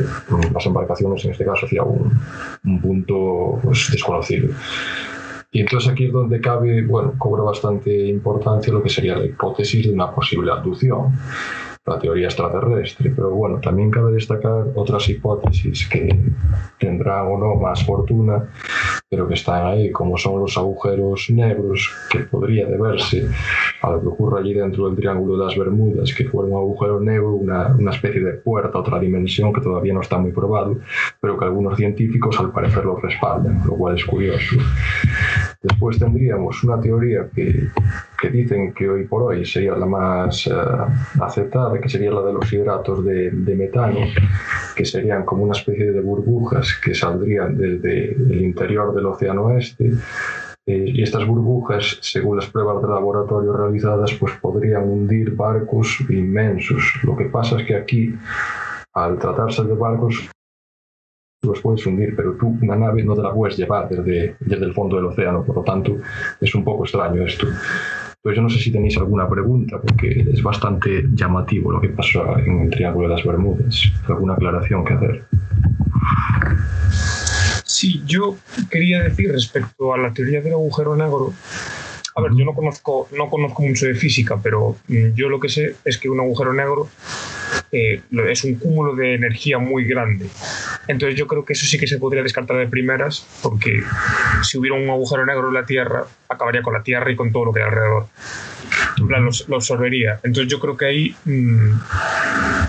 [SPEAKER 4] las, embarcaciones en este caso hacia un, un punto pues, desconocido. Y entonces aquí es donde cabe, bueno, cobra bastante importancia lo que sería la hipótesis de una posible abducción la teoría extraterrestre. Pero bueno, también cabe destacar otras hipótesis que tendrán o no más fortuna, pero que están ahí, como son los agujeros negros, que podría deberse a lo que ocurre allí dentro del Triángulo de las Bermudas, que fue un agujero negro, una, una especie de puerta a otra dimensión que todavía no está muy probado, pero que algunos científicos al parecer lo respaldan, lo cual es curioso. Después tendríamos una teoría que, que dicen que hoy por hoy sería la más uh, aceptada, que sería la de los hidratos de, de, metano, que serían como una especie de burbujas que saldrían desde el interior del océano este. Eh, y estas burbujas, según las pruebas de laboratorio realizadas, pues podrían hundir barcos inmensos. Lo que pasa es que aquí, al tratarse de barcos, los puedes hundir, pero tú una nave no te la puedes llevar desde, desde el fondo del océano, por lo tanto es un poco extraño esto. Pues yo no sé si tenéis alguna pregunta, porque es bastante llamativo lo que pasó en el Triángulo de las Bermudas. ¿Alguna aclaración que hacer?
[SPEAKER 5] Sí, yo quería decir respecto a la teoría del agujero negro. A ver, yo no conozco, no conozco mucho de física, pero yo lo que sé es que un agujero negro eh, es un cúmulo de energía muy grande. Entonces yo creo que eso sí que se podría descartar de primeras, porque si hubiera un agujero negro en la Tierra, acabaría con la Tierra y con todo lo que hay alrededor. Plan, lo, lo absorbería. Entonces yo creo que ahí, mmm,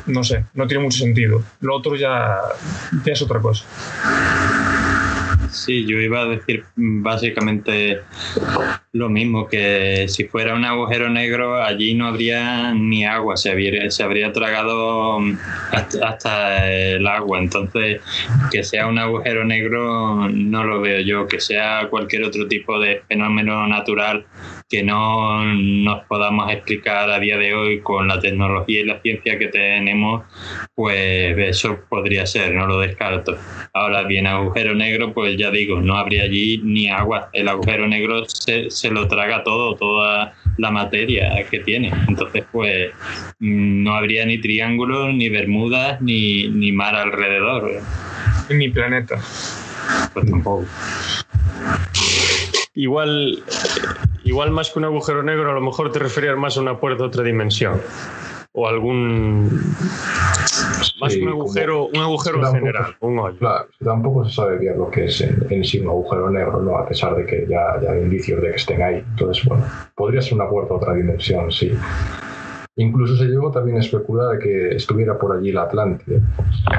[SPEAKER 5] no sé, no tiene mucho sentido. Lo otro ya, ya es otra cosa.
[SPEAKER 3] Sí, yo iba a decir básicamente lo mismo, que si fuera un agujero negro allí no habría ni agua, se habría, se habría tragado hasta, hasta, el agua. Entonces, que sea un agujero negro no lo veo yo, que sea cualquier otro tipo de fenómeno natural que no nos podamos explicar a día de hoy con la tecnología y la ciencia que tenemos, pues eso podría ser, no lo descarto. Ahora bien, agujero negro, pues ya digo, no habría allí ni agua. El agujero negro se, se lo traga todo, toda la materia que tiene. Entonces, pues no habría ni triángulos, ni bermudas, ni, ni mar alrededor.
[SPEAKER 5] Ni planeta.
[SPEAKER 3] Pues tampoco.
[SPEAKER 1] Igual, igual más que un agujero negro, a lo mejor te referías más a una puerta a otra dimensión. O algún. Más sí, un agujero, un agujero
[SPEAKER 4] tampoco,
[SPEAKER 1] general, un hoyo.
[SPEAKER 4] Claro, tampoco se sabe bien lo que es en, en, sí un agujero negro, ¿no? A pesar de que ya, ya hay indicios de que estén ahí. Entonces, bueno, podría ser una puerta a otra dimensión, sí. Incluso se llegó también a especular de que estuviera por allí la Atlántida,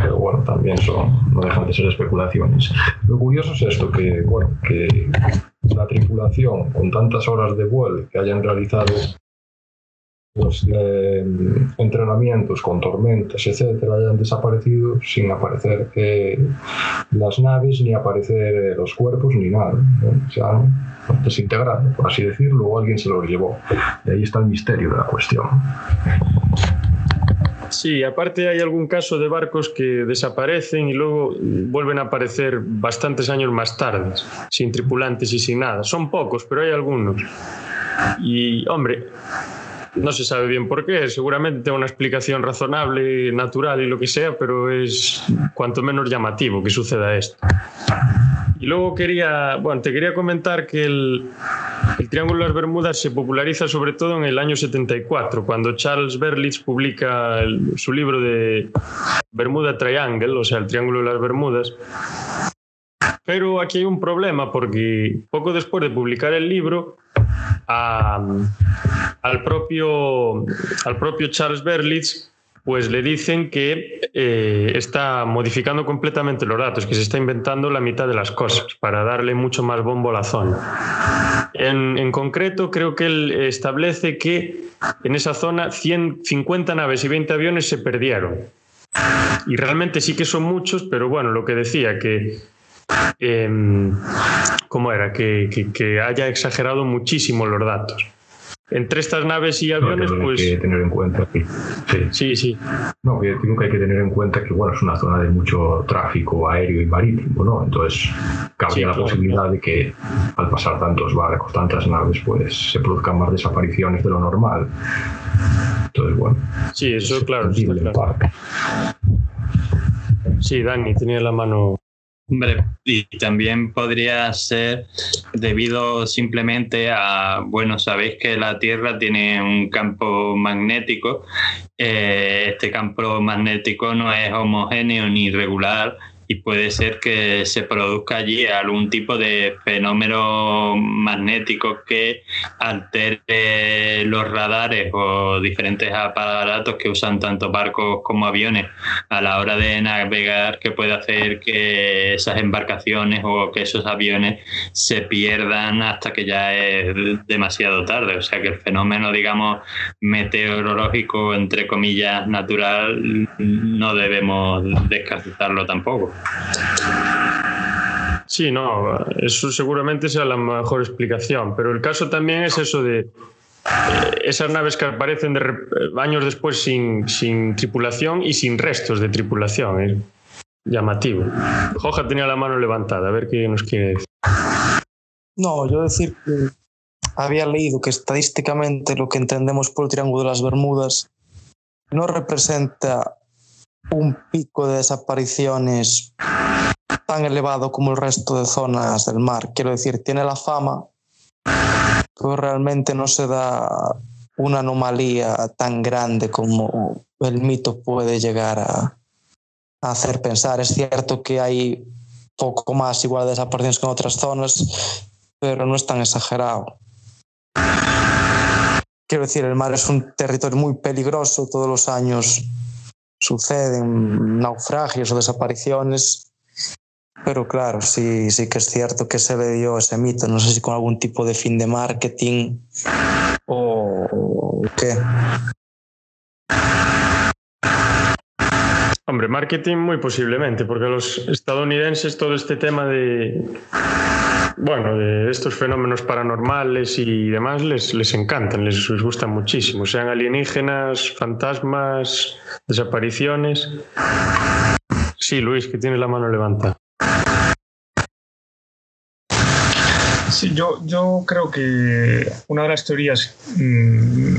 [SPEAKER 4] pero bueno, también son, no dejan de ser especulaciones. Lo curioso es esto, que, bueno, que la tripulación, con tantas horas de vuelo que hayan realizado los eh, entrenamientos con tormentas, etcétera, hayan desaparecido sin aparecer eh, las naves, ni aparecer eh, los cuerpos, ni nada. ¿no? Se han desintegrado, por así decirlo, o alguien se los llevó. Y ahí está el misterio de la cuestión.
[SPEAKER 1] Sí, aparte hay algún caso de barcos que desaparecen y luego vuelven a aparecer bastantes años más tarde, sin tripulantes y sin nada. Son pocos, pero hay algunos. Y, hombre, no se sabe bien por qué, seguramente una explicación razonable, natural y lo que sea, pero es cuanto menos llamativo que suceda esto. Y luego quería, bueno, te quería comentar que el, el, Triángulo de las Bermudas se populariza sobre todo en el año 74, cuando Charles Berlitz publica su libro de Bermuda Triangle, o sea, el Triángulo de las Bermudas. Pero aquí hay un problema porque poco después de publicar el libro, a, al, propio, al propio Charles Berlitz pues le dicen que eh, está modificando completamente los datos, que se está inventando la mitad de las cosas para darle mucho más bombo a la zona. En, en concreto, creo que él establece que en esa zona 150 naves y 20 aviones se perdieron. Y realmente sí que son muchos, pero bueno, lo que decía, que eh, ¿cómo era? Que, que, que, haya exagerado muchísimo los datos. Entre estas naves y aviones,
[SPEAKER 4] no,
[SPEAKER 1] pues.
[SPEAKER 4] Hay que tener en cuenta. Sí.
[SPEAKER 1] sí, sí.
[SPEAKER 4] No, que que hay que tener en cuenta que, bueno, es una zona de mucho tráfico aéreo y marítimo, ¿no? Entonces, cabría sí, la claro. posibilidad de que al pasar tantos barcos, tantas naves, pues se produzcan más desapariciones de lo normal. Entonces, bueno.
[SPEAKER 1] Sí, eso, claro. Está claro. Sí, Dani, tenía la mano.
[SPEAKER 3] Hombre, y también podría ser debido simplemente a, bueno, sabéis que la Tierra tiene un campo magnético. Eh, este campo magnético no es homogéneo ni regular y puede ser que se produzca allí algún tipo de fenómeno magnético que altere los radares o diferentes aparatos que usan tanto barcos como aviones a la hora de navegar que puede hacer que esas embarcaciones o que esos aviones se pierdan hasta que ya es demasiado tarde. O sea que el fenómeno, digamos, meteorológico, entre comillas, natural, no debemos descartarlo tampoco.
[SPEAKER 1] Sí, no, eso seguramente sea la mejor explicación, pero el caso también es eso de eh, esas naves que aparecen de, años después sin, sin, tripulación y sin restos de tripulación. Es llamativo. Joja tenía la mano levantada, a ver qué nos quiere decir.
[SPEAKER 2] No, yo decir que había leído que estadísticamente lo que entendemos por el Triángulo de las Bermudas no representa un pico de desapariciones tan elevado como el resto de zonas del mar. Quiero decir, tiene la fama, pero realmente no se da una anomalía tan grande como el mito puede llegar a, hacer pensar. Es cierto que hay poco más igual de desapariciones que en otras zonas, pero no es tan exagerado. Quiero decir, el mar es un territorio muy peligroso todos los años suceden naufragios ou desapariciones Pero claro, sí, sí que es cierto que se le dio ese mito, no sé si con algún tipo de fin de marketing o qué.
[SPEAKER 1] Hombre, marketing muy posiblemente, porque los estadounidenses todo este tema de bueno, de estos fenómenos paranormales y demás les, les encantan, les, les gustan muchísimo, sean alienígenas, fantasmas, desapariciones. Sí, Luis, que tiene la mano levantada.
[SPEAKER 5] Sí, yo, yo creo que una de las teorías mmm,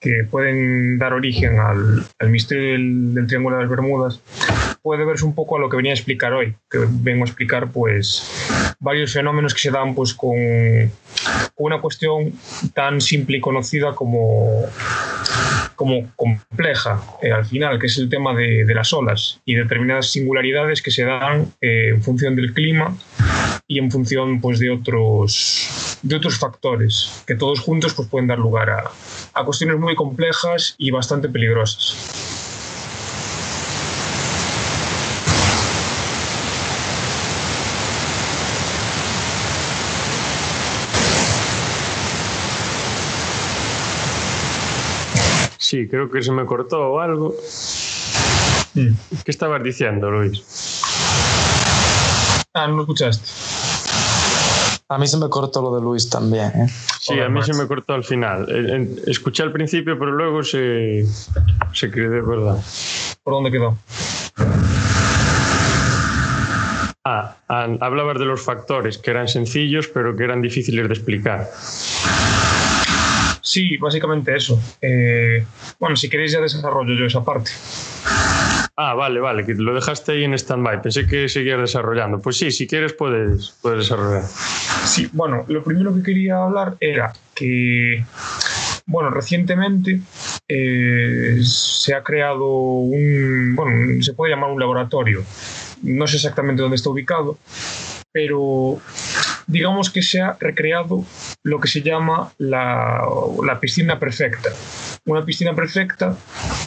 [SPEAKER 5] que pueden dar origen al, al misterio del, del, Triángulo de las Bermudas puede verse un poco a lo que venía a explicar hoy, que vengo a explicar pues varios fenómenos que se dan pues con, una cuestión tan simple y conocida como como compleja eh, al final, que es el tema de, de, las olas y determinadas singularidades que se dan eh, en función del clima y en función pues, de, otros, de otros factores, que todos juntos pues, pueden dar lugar a, a cuestiones muy complejas y bastante peligrosas.
[SPEAKER 1] Sí, creo que se me cortó algo. Mm. ¿Qué estabas diciendo, Luis?
[SPEAKER 5] Ah, no lo escuchaste.
[SPEAKER 2] A mí se me cortó lo de Luis también. ¿eh?
[SPEAKER 1] Sí, Hola, a mí Max. se me cortó al final. Escuché al principio, pero luego se, se quedó de verdad.
[SPEAKER 5] ¿Por dónde quedó?
[SPEAKER 1] Ah, hablabas de los factores que eran sencillos, pero que eran difíciles de explicar.
[SPEAKER 5] Sí, básicamente eso. Eh, bueno, si queréis ya desarrollo yo esa parte.
[SPEAKER 1] Ah, vale, vale, que lo dejaste ahí en stand-by. Pensé que seguías desarrollando. Pues sí, si quieres puedes, puedes desarrollar.
[SPEAKER 5] Sí, bueno, lo primero que quería hablar era que, bueno, recientemente eh, se ha creado un, bueno, se puede llamar un laboratorio. No sé exactamente dónde está ubicado, pero digamos que se ha recreado lo que se llama la, la piscina perfecta. Una piscina perfecta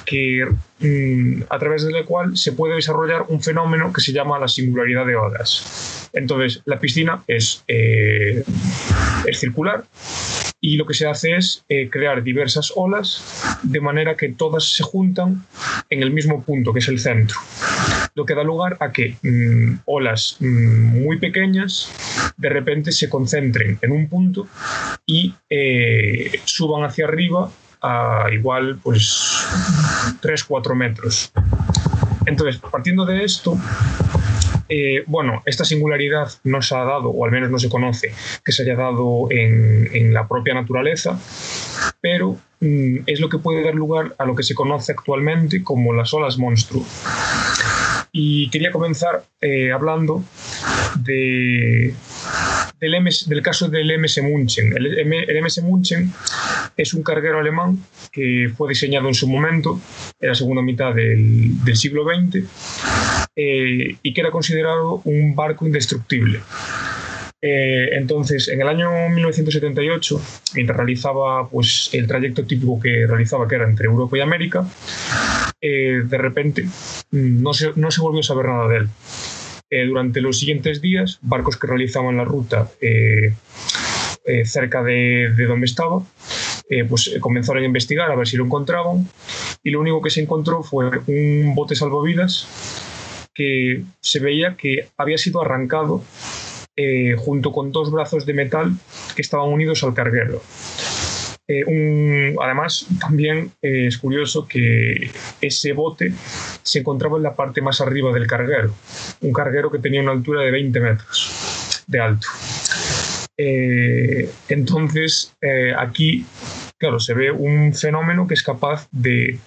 [SPEAKER 5] que, mmm, a través de la cual se puede desarrollar un fenómeno que se llama la singularidad de olas. Entonces, la piscina es, eh, es circular y lo que se hace es eh, crear diversas olas de manera que todas se juntan en el mismo punto, que es el centro. Lo que da lugar a que mmm, olas mmm, muy pequeñas de repente se concentren en un punto y eh, suban hacia arriba a igual pues 3-4 metros. Entonces, partiendo de esto, eh, bueno, esta singularidad no se ha dado, o al menos no se conoce que se haya dado en, en la propia naturaleza, pero mm, es lo que puede dar lugar a lo que se conoce actualmente como las olas monstruo. Y quería comenzar eh, hablando de, del, caso del MS Munchen. El, MS Munchen es un carguero alemán que fue diseñado en su momento, en la segunda mitad del, del siglo XX, eh, y que era considerado un barco indestructible. Eh, entonces, en el año 1978, mientras realizaba pues, el trayecto típico que realizaba, que era entre Europa y América, eh, de repente mm, no se, no se volvió a saber nada de él. Eh, durante los siguientes días, barcos que realizaban la ruta cerca de, de, donde estaba, pues comenzaron a investigar a ver si lo encontraban y lo único que se encontró fue un bote salvavidas que se veía que había sido arrancado eh, junto con dos brazos de metal que estaban unidos al carguero. Eh, además, también eh, es curioso que ese bote se encontraba en la parte más arriba del carguero, un carguero que tenía una altura de 20 metros de alto. entonces, aquí, claro, se ve un fenómeno que es capaz de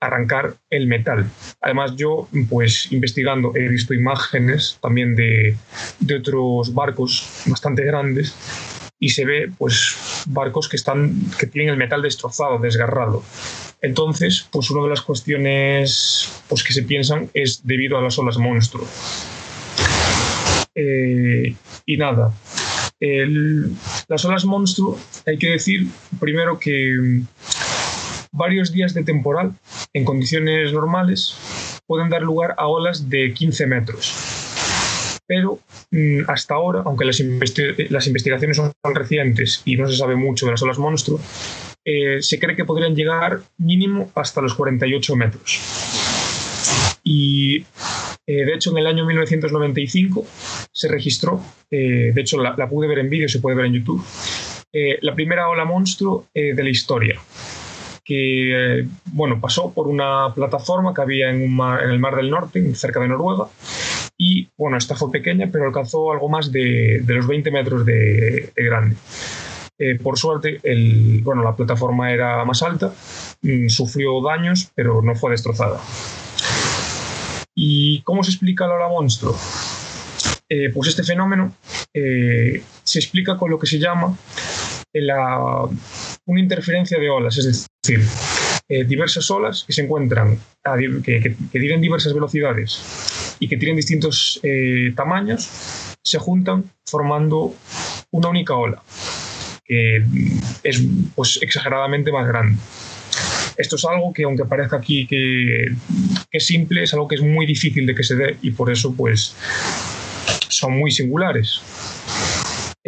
[SPEAKER 5] arrancar el metal. Además, yo, pues investigando, he visto imágenes también de, de otros barcos bastante grandes y se ve pues barcos que están que tienen el metal destrozado, desgarrado. Entonces, pues una de las cuestiones pues, que se piensan es debido a las olas monstruo. Eh, y nada, las olas monstruo, hay que decir primero que varios días de temporal en condiciones normales pueden dar lugar a olas de 15 metros. Pero mm, hasta ahora, aunque las, investigaciones son recientes y no se sabe mucho de las olas monstruo, eh, se cree que podrían llegar mínimo hasta los 48 metros. Y eh, de hecho, en el año 1995 se registró, eh, de hecho la, pude ver en vídeo, se puede ver en YouTube, la primera ola monstruo de la historia que bueno, pasó por una plataforma que había en, el Mar del Norte, cerca de Noruega, y bueno, esta fue pequeña, pero alcanzó algo más de, de los 20 metros de, grande. Eh, por suerte, el, bueno, la plataforma era más alta, mm, sufrió daños, pero no fue destrozada. ¿Y cómo se explica la ola monstruo? Eh, pues este fenómeno eh, se explica con lo que se llama la, una interferencia de olas, es decir, eh, diversas olas que se encuentran, que, tienen diversas velocidades y que tienen distintos eh, tamaños, se juntan formando una única ola, que es pues, exageradamente más grande. Esto es algo que, aunque parezca aquí que, que, es simple, es algo que es muy difícil de que se dé y por eso pues, son muy singulares.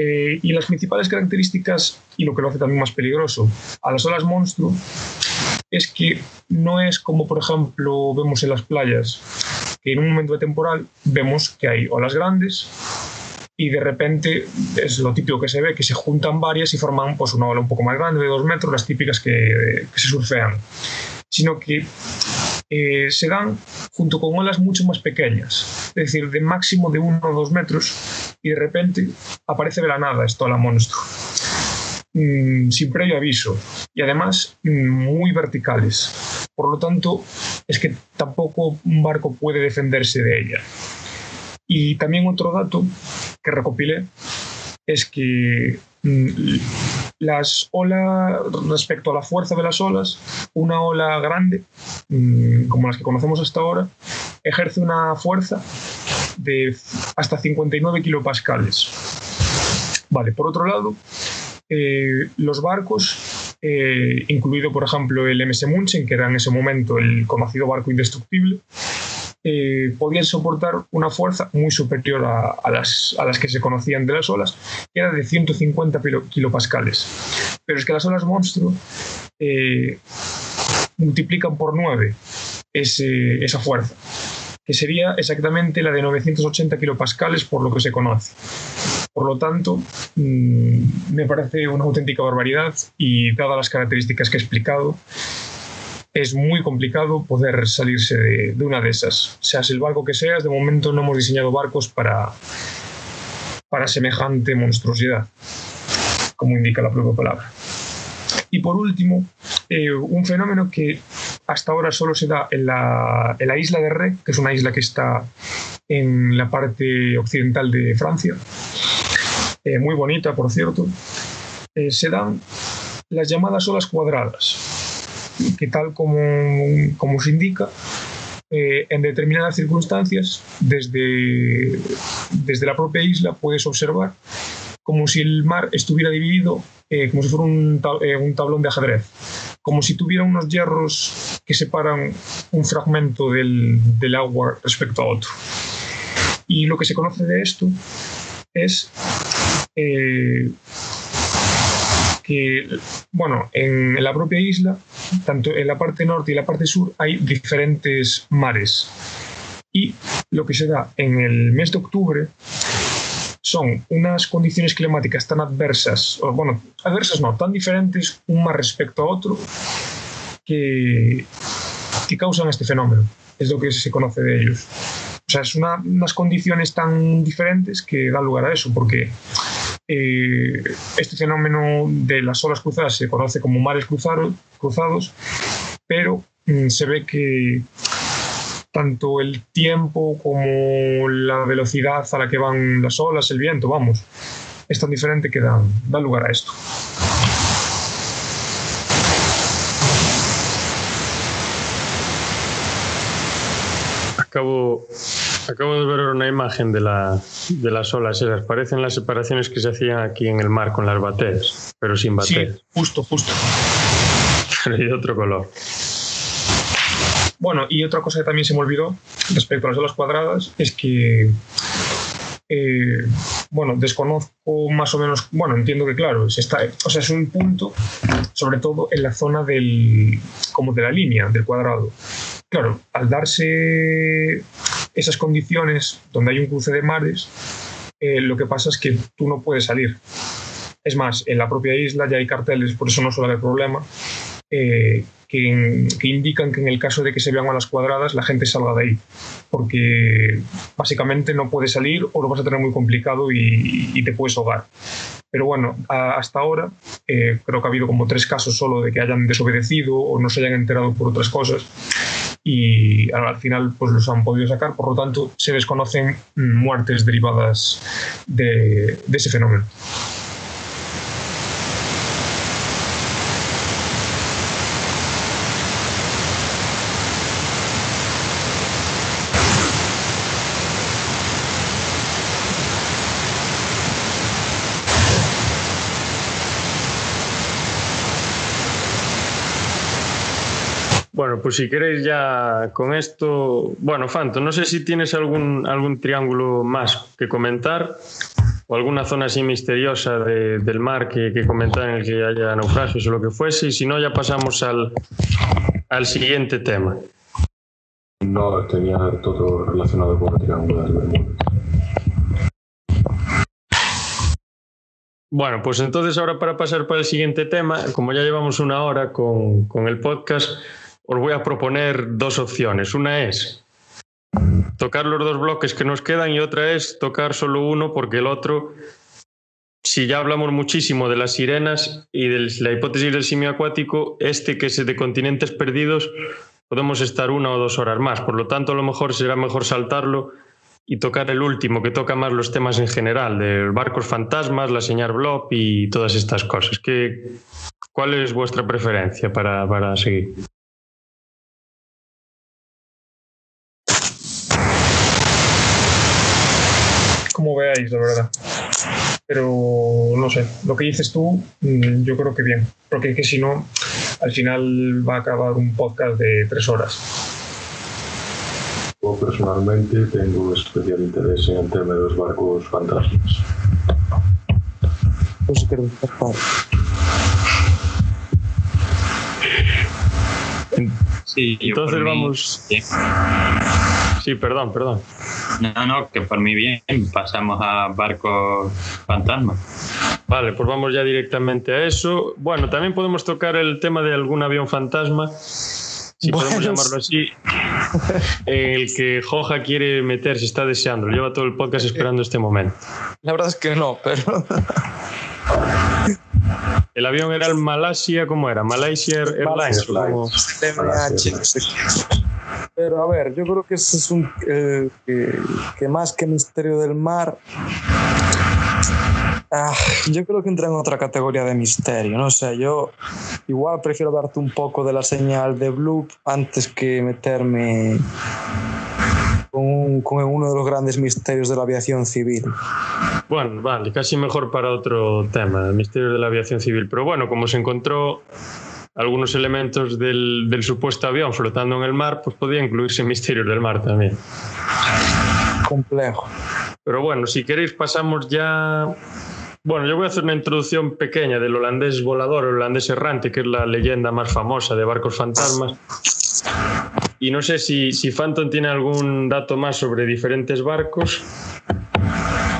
[SPEAKER 5] Eh, y las principales características, y lo que lo hace también más peligroso, a las olas monstruo, es que no es como, por ejemplo, vemos en las playas, que en un momento de temporal vemos que hay olas grandes y de repente es lo típico que se ve, que se juntan varias y forman pues, una ola un poco más grande, de dos metros, las típicas que, que se surfean. Sino que eh, se dan junto con olas mucho más pequeñas, es decir, de máximo de uno o dos metros, y de repente aparece de la nada esta ola monstruo, mm, sin previo aviso, y además mm, muy verticales. Por lo tanto, es que tampoco un barco puede defenderse de ella. Y también otro dato que recopilé es que mm, las olas, respecto a la fuerza de las olas, una ola grande, mm, como las que conocemos hasta ahora, ejerce una fuerza de hasta 59 kilopascales. Vale, por otro lado, eh, los barcos, eh, incluido por ejemplo el MS Munchen, que era en ese momento el conocido barco indestructible, eh, podían soportar una fuerza muy superior a, las, a, las, que se conocían de las olas, que era de 150 kilopascales. Pero es que las olas monstruo eh, multiplican por 9 esa fuerza, que sería exactamente la de 980 kilopascales por lo que se conoce. Por lo tanto, mm, me parece una auténtica barbaridad y dadas las características que he explicado, es muy complicado poder salirse de, una de esas. Seas el barco que seas, de momento no hemos diseñado barcos para, para semejante monstruosidad, como indica la propia palabra. Y por último, eh, un fenómeno que hasta ahora solo se da en la, en la, isla de Ré, que es una isla que está en la parte occidental de Francia, eh, muy bonita, por cierto, eh, se dan las llamadas olas cuadradas, que tal como, como se indica, eh, en determinadas circunstancias, desde, desde la propia isla puedes observar como si el mar estuviera dividido eh, como si fuera un, eh, un, tablón de ajedrez, como si tuviera unos hierros que separan un fragmento del, del agua respecto a otro. Y lo que se conoce de esto es eh, que, bueno, en la propia isla, tanto en la parte norte y la parte sur, hay diferentes mares. Y lo que se da en el mes de octubre son unas condiciones climáticas tan adversas, o bueno, adversas no, tan diferentes un mar respecto a otro, que, que causan este fenómeno. Es lo que se conoce de ellos. O sea, es una, unas condiciones tan diferentes que dan lugar a eso, porque eh, este fenómeno de las olas cruzadas se conoce como mares cruzados, cruzados pero mm, se ve que tanto el tiempo como la velocidad a la que van las olas, el viento, vamos, es tan diferente que dan, da lugar a esto.
[SPEAKER 1] Acabo, acabo de ver una imagen de, la, de las olas esas. Parecen las separaciones que se hacían aquí en el mar con las bateas, pero sin bateas.
[SPEAKER 5] Sí, justo, justo.
[SPEAKER 1] Pero de otro color.
[SPEAKER 5] Bueno, y otra cosa que también se me olvidó respecto a las olas cuadradas es que, eh, bueno, desconozco más o menos, bueno, entiendo que claro, es, está, o sea, es un punto, sobre todo en la zona del, como de la línea del cuadrado. Claro, al darse esas condiciones donde hay un cruce de mares, eh, lo que pasa es que tú no puedes salir. Es más, en la propia isla ya hay carteles, por eso no suele haber problema, eh, que, indican que en el caso de que se vean olas cuadradas, la gente salga de ahí, porque básicamente no puedes salir o lo vas a tener muy complicado y, y te puedes ahogar. Pero bueno, hasta ahora eh, creo que ha habido como tres casos solo de que hayan desobedecido o no se hayan enterado por otras cosas y al final pues los han podido sacar, por lo tanto se desconocen muertes derivadas de, de ese fenómeno.
[SPEAKER 1] Bueno, pues si queréis ya con esto, bueno, Fanto, no sé si tienes algún, algún triángulo más que comentar o alguna zona así misteriosa de, del mar que, que, comentar en el que haya naufragios o lo que fuese, y si no ya pasamos al, al siguiente tema.
[SPEAKER 4] No, tenía todo relacionado con el triángulo de Bermudas.
[SPEAKER 1] Bueno, pues entonces ahora para pasar para el siguiente tema, como ya llevamos una hora con, con el podcast, os voy a proponer dos opciones. Una es tocar los dos bloques que nos quedan y otra es tocar solo uno porque el otro, si ya hablamos muchísimo de las sirenas y de la hipótesis del simio acuático, este que es de continentes perdidos, podemos estar una o dos horas más. Por lo tanto, a lo mejor será mejor saltarlo y tocar el último, que toca más los temas en general, de barcos fantasmas, la señal Blob y todas estas cosas. ¿Qué, ¿Cuál es vuestra preferencia para, para seguir?
[SPEAKER 5] Como veáis, la verdad. Pero no sé, lo que dices tú, yo creo que bien, porque es que si no, al final va a acabar un podcast de tres horas.
[SPEAKER 4] Yo personalmente tengo especial interés en el tema de los barcos fantasmas.
[SPEAKER 2] Pues
[SPEAKER 3] Sí,
[SPEAKER 1] Entonces vamos. Mí, sí, perdón, perdón.
[SPEAKER 3] No, no, que por mí bien pasamos a barcos fantasma.
[SPEAKER 1] Vale, pues vamos ya directamente a eso. Bueno, también podemos tocar el tema de algún avión fantasma, si bueno, podemos llamarlo así, en el que Joja quiere meterse, está deseando. Lleva todo el podcast esperando este momento.
[SPEAKER 2] La verdad es que no, pero.
[SPEAKER 1] El avión era el Malasia, ¿cómo era? Malaysia Airlines. Como...
[SPEAKER 2] Pero a ver, yo creo que ese es un. Eh, que, que, más que misterio del mar. Ah, yo creo que entra en otra categoría de misterio, no sé, yo igual prefiero darte un poco de la señal de Bloop antes que meterme con, con uno de los grandes misterios de la aviación civil.
[SPEAKER 1] Bueno, vale, casi mejor para otro tema, el misterio de la aviación civil. Pero bueno, como se encontró algunos elementos del, del supuesto avión flotando en el mar, pues podía incluirse misterios del mar también.
[SPEAKER 2] Complejo.
[SPEAKER 1] Pero bueno, si queréis pasamos ya... Bueno, yo voy a hacer una introducción pequeña del holandés volador, el holandés errante, que es la leyenda más famosa de barcos fantasmas. Y no sé si, si Phantom tiene algún dato más sobre diferentes barcos.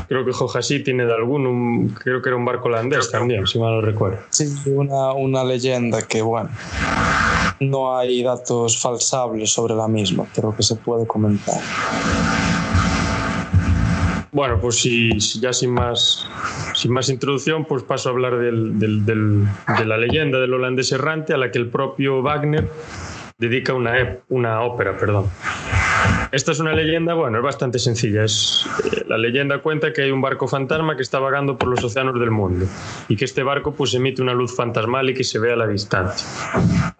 [SPEAKER 1] Creo que Jojasí tiene de alguno, un- creo que era un barco holandés también, si mal no recuerdo.
[SPEAKER 2] Sí, una, una leyenda que, bueno, no hay datos falsables sobre la misma, pero que se puede comentar.
[SPEAKER 1] Bueno, pues si, si ya sin más, sin más introducción, pues paso a hablar del- del- del- de la leyenda del holandés errante a la que el propio Wagner dedica una, una ópera. Perdón. Esta es una leyenda, bueno, es bastante sencilla. Es, eh, la leyenda cuenta que hay un barco fantasma que está vagando por los océanos del mundo y que este barco pues emite una luz fantasmal y que se ve a la distancia.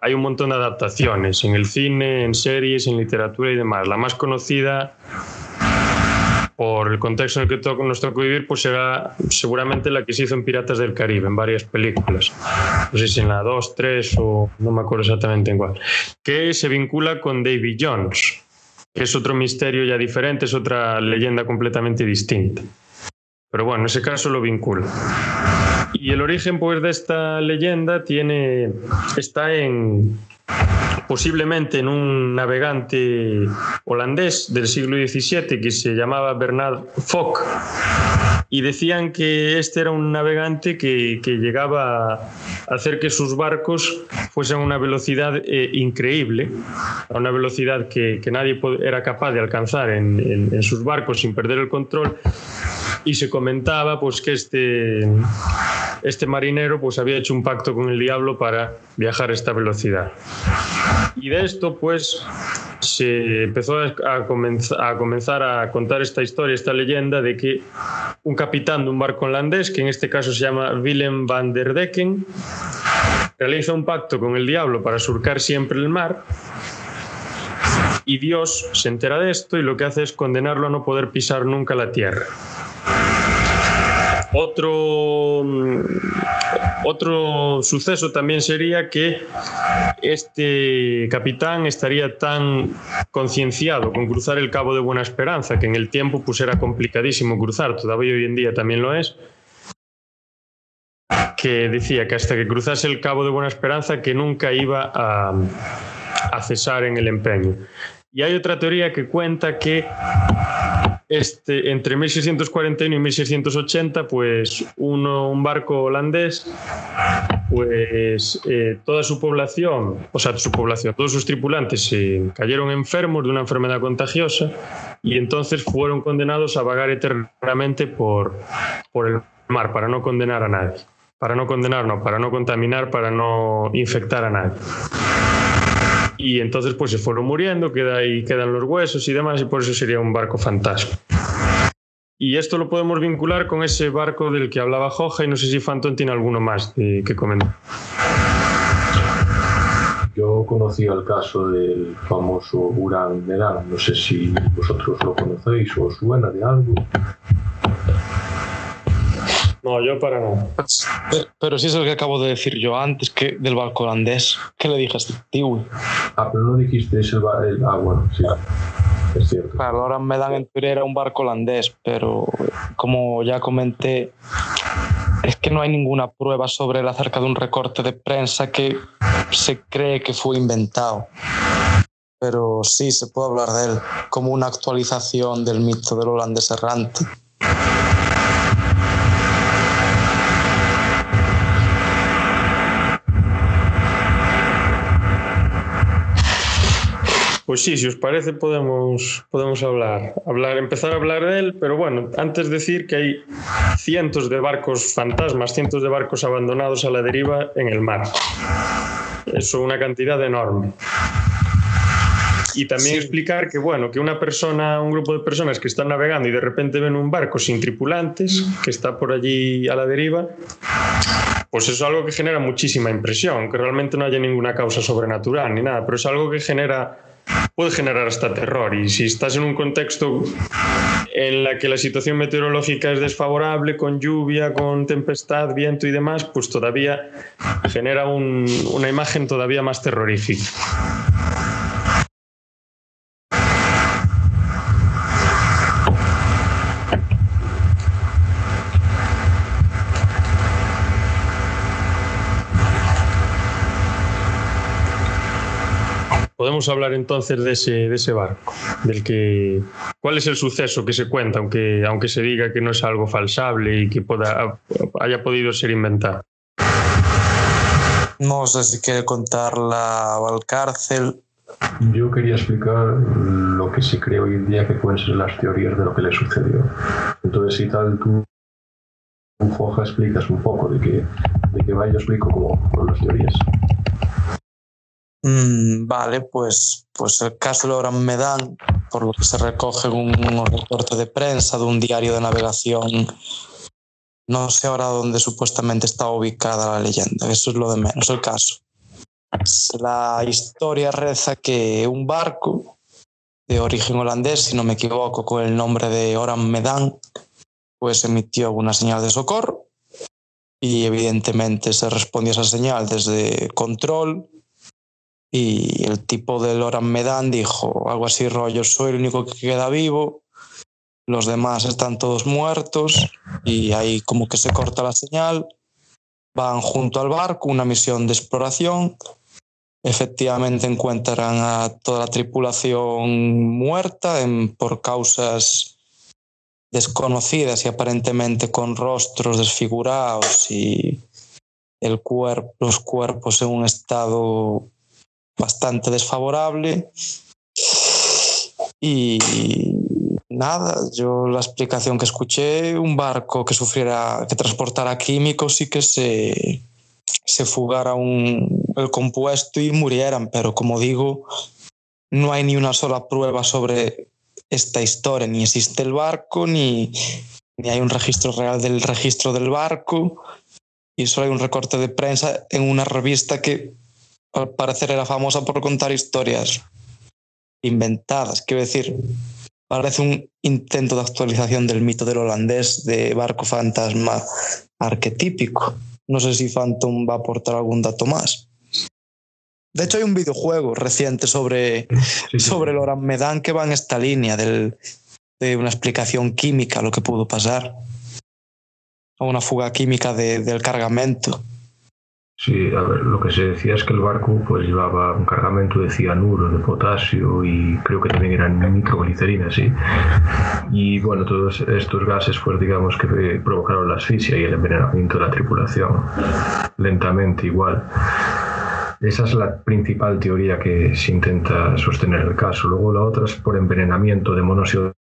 [SPEAKER 1] Hay un montón de adaptaciones en el cine, en series, en literatura y demás. La más conocida por el contexto en el que nos tocó vivir, pues será seguramente la que se hizo en Piratas del Caribe, en varias películas. No sé si en la 2, 3 o no me acuerdo exactamente en cuál. Que se vincula con Davy Jones, es otro misterio ya diferente, es otra leyenda completamente distinta. Pero bueno, en ese caso lo vincula. Y el origen pues, de esta leyenda tiene, está en, posiblemente en un navegante holandés del siglo XVII que se llamaba Bernard Fock. Y decían que este era un navegante que, que llegaba a hacer que sus barcos fuesen a una velocidad eh, increíble, a una velocidad que, que nadie era capaz de alcanzar en, en- en sus barcos sin perder el control. Y se comentaba pues, que este, este marinero pues, había hecho un pacto con el diablo para viajar a esta velocidad. Y de esto, pues, se empezó a, a comenz- a comenzar a contar esta historia, esta leyenda de que un capitán de un barco holandés, que en este caso se llama Willem van der Decken, realiza un pacto con el diablo para surcar siempre el mar. Y Dios se entera de esto y lo que hace es condenarlo a no poder pisar nunca la tierra. Otro, mm, otro suceso también sería que este capitán estaría tan concienciado con cruzar el Cabo de Buena Esperanza, que en el tiempo pues era complicadísimo cruzar, todavía hoy en día también lo es, que decía que hasta que cruzase el Cabo de Buena Esperanza que nunca iba a, a cesar en el empeño. Y hay otra teoría que cuenta que este, entre 1641 y 1680, pues uno, un barco holandés, pues eh, toda su población, o sea, su población, todos sus tripulantes se cayeron enfermos de una enfermedad contagiosa y entonces fueron condenados a vagar eternamente por, por el mar para no condenar a nadie. Para no condenar, no, para no contaminar, para no infectar a nadie. Y entonces pues se fueron muriendo, queda ahí, quedan los huesos y demás, y por eso sería un barco fantasma. Y esto lo podemos vincular con ese barco del que hablaba Joja, y no sé si Phantom tiene alguno más de- que comentar.
[SPEAKER 4] Yo conocí el caso del famoso Urán Medan. No sé si vosotros lo conocéis o os suena de algo.
[SPEAKER 1] No, yo para nada.
[SPEAKER 2] Pero, pero sí es el que acabo de decir yo antes, que del barco holandés. ¿Qué le dije a este tío?
[SPEAKER 4] Ah, pero no dijiste ese. el- ah, bueno, sí. Es cierto.
[SPEAKER 2] Claro, ahora me dan en teoría era un barco holandés, pero como ya comenté, es que no hay ninguna prueba sobre él acerca de un recorte de prensa que se cree que fue inventado. Pero sí, se puede hablar de él como una actualización del mito del holandés errante.
[SPEAKER 1] Pues sí, si os parece podemos, podemos hablar, hablar, empezar a hablar de él, pero bueno, antes decir que hay cientos de barcos fantasmas, cientos de barcos abandonados a la deriva en el mar. Eso una cantidad enorme. Y también explicar que, bueno, que una persona, un grupo de personas que están navegando y de repente ven un barco sin tripulantes, que está por allí a la deriva, pues eso es algo que genera muchísima impresión, que realmente no haya ninguna causa sobrenatural ni nada, pero es algo que genera puede generar hasta terror. Y si estás en un contexto en la que la situación meteorológica es desfavorable, con lluvia, con tempestad, viento y demás, pues todavía genera una imagen todavía más terrorífica. Podemos hablar entonces de ese, de ese barco, del que cuál es el suceso que se cuenta, aunque, aunque se diga que no es algo falsable y que pueda, haya podido ser inventado.
[SPEAKER 2] No sé si quiere contar la cárcel.
[SPEAKER 4] Yo quería explicar lo que se cree hoy en día que pueden ser las teorías de lo que le sucedió. Entonces, si tal tú, Foja, explicas un poco de qué de que va, yo explico como las teorías.
[SPEAKER 2] Mm, vale, pues, pues el caso de Loran Medan, por lo que se recoge en un reporte de prensa de un diario de navegación, no sé ahora dónde supuestamente está ubicada la leyenda, eso es lo de menos el caso. La historia reza que un barco de origen holandés, si no me equivoco, con el nombre de Oran Medan, pues emitió una señal de socorro y evidentemente se respondió a esa señal desde control y el tipo de Loran Medan dijo algo así rollo, soy el único que queda vivo, los demás están todos muertos y ahí como que se corta la señal, van junto al barco, una misión de exploración, efectivamente encuentran a toda la tripulación muerta por causas desconocidas y aparentemente con rostros desfigurados y el los cuerpos en un estado bastante desfavorable. Y nada, yo la explicación que escuché, un barco que sufriera, que transportara químicos y que se, se fugara un, el compuesto y murieran, pero como digo, no hay ni una sola prueba sobre esta historia, ni existe el barco, ni, ni hay un registro real del registro del barco, y solo hay un recorte de prensa en una revista que al parecer era famosa por contar historias inventadas. Quiero decir, parece un intento de actualización del mito del holandés de barco fantasma arquetípico. No sé si Phantom va a aportar algún dato más. De hecho, hay un videojuego reciente sobre, sobre el Medan que va en esta línea del, de una explicación química a lo que pudo pasar. O una fuga química del cargamento.
[SPEAKER 4] Sí, a ver, lo que se decía es que el barco pues llevaba un cargamento de cianuro, de potasio y creo que también eran nitroglicerina, sí. Y bueno, todos estos gases pues digamos que provocaron la asfixia y el envenenamiento de la tripulación, lentamente igual. Esa es la principal teoría que se intenta sostener el caso. Luego la otra es por envenenamiento de monóxido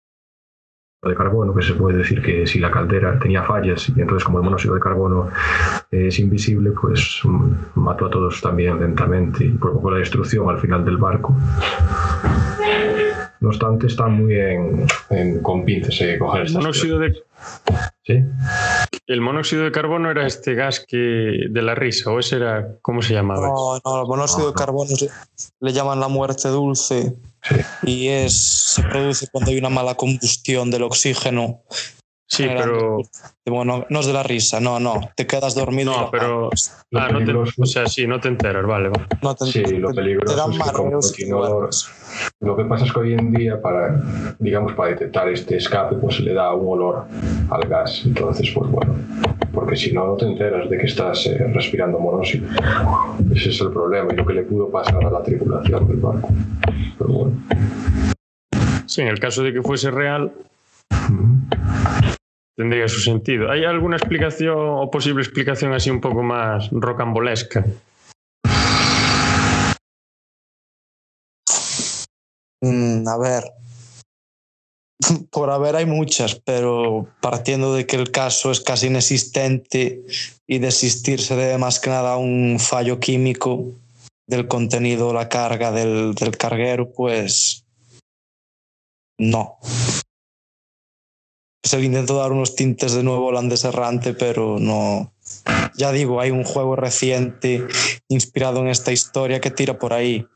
[SPEAKER 4] de carbono, que se puede decir que si la caldera tenía fallas y entonces como el monóxido de carbono es invisible, pues mm, mató a todos también lentamente y provocó la destrucción al final del barco. No obstante, está muy en, con pinzas eh, coger
[SPEAKER 1] monóxido de...
[SPEAKER 4] ¿Sí?
[SPEAKER 1] El monóxido de carbono era este gas que de la risa, o ese era, ¿cómo se llamaba?
[SPEAKER 2] No, no, el monóxido de carbono le llaman la muerte dulce y es, se produce cuando hay una mala combustión del oxígeno.
[SPEAKER 1] Sí, pero.
[SPEAKER 2] Bueno, no es de la risa, no, no. Te quedas dormido.
[SPEAKER 1] No, pero. Ah, no te, o sea, sí, no te enteras, vale.
[SPEAKER 4] No te, sí, lo peligroso es que Lo que pasa es que hoy en día, para, digamos, para detectar este escape, pues se le da un olor al gas. Entonces, pues bueno, porque si no, no te enteras de que estás eh, respirando monóxido. Ese es el problema y lo que le pudo pasar a la tripulación del barco. Pero bueno.
[SPEAKER 1] Sí, en el caso de que fuese real, tendría su sentido. ¿Hay alguna explicación o posible explicación así un poco más rocambolesca?
[SPEAKER 2] Mm, a ver, por haber hay muchas, pero partiendo de que el caso es casi inexistente y de existir se debe más que nada a un fallo químico, del contenido, la carga del, del carguero, pues no. Se le intentó dar unos tintes de nuevo holandés errante, pero no. Ya digo, hay un juego reciente inspirado en esta historia que tira por ahí.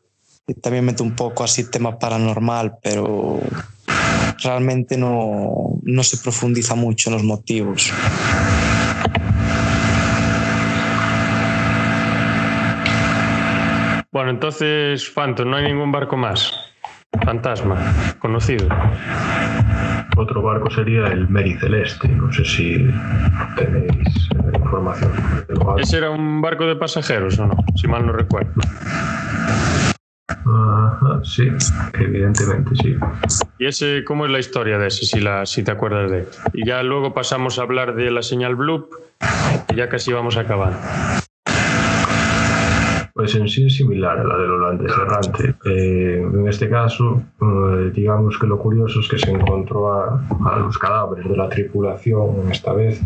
[SPEAKER 2] Y también mete un poco así tema paranormal, pero realmente no, no se profundiza mucho en los motivos.
[SPEAKER 1] Bueno, entonces, Phantom, no hay ningún barco más. Fantasma, conocido.
[SPEAKER 4] Otro barco sería el Mary Celeste. No sé si tenéis eh, información.
[SPEAKER 1] ¿Ese era un barco de pasajeros o no? Si mal no recuerdo.
[SPEAKER 4] Sí, evidentemente sí.
[SPEAKER 1] ¿Y ese cómo es la historia de ese, si, la, si te acuerdas de? Y ya luego pasamos a hablar de la señal Bloop y ya casi vamos a acabar.
[SPEAKER 4] Pues en sí es similar a la del holandés errante. Eh, en este caso, eh, digamos que lo curioso es que se encontró a, los cadáveres de la tripulación esta vez,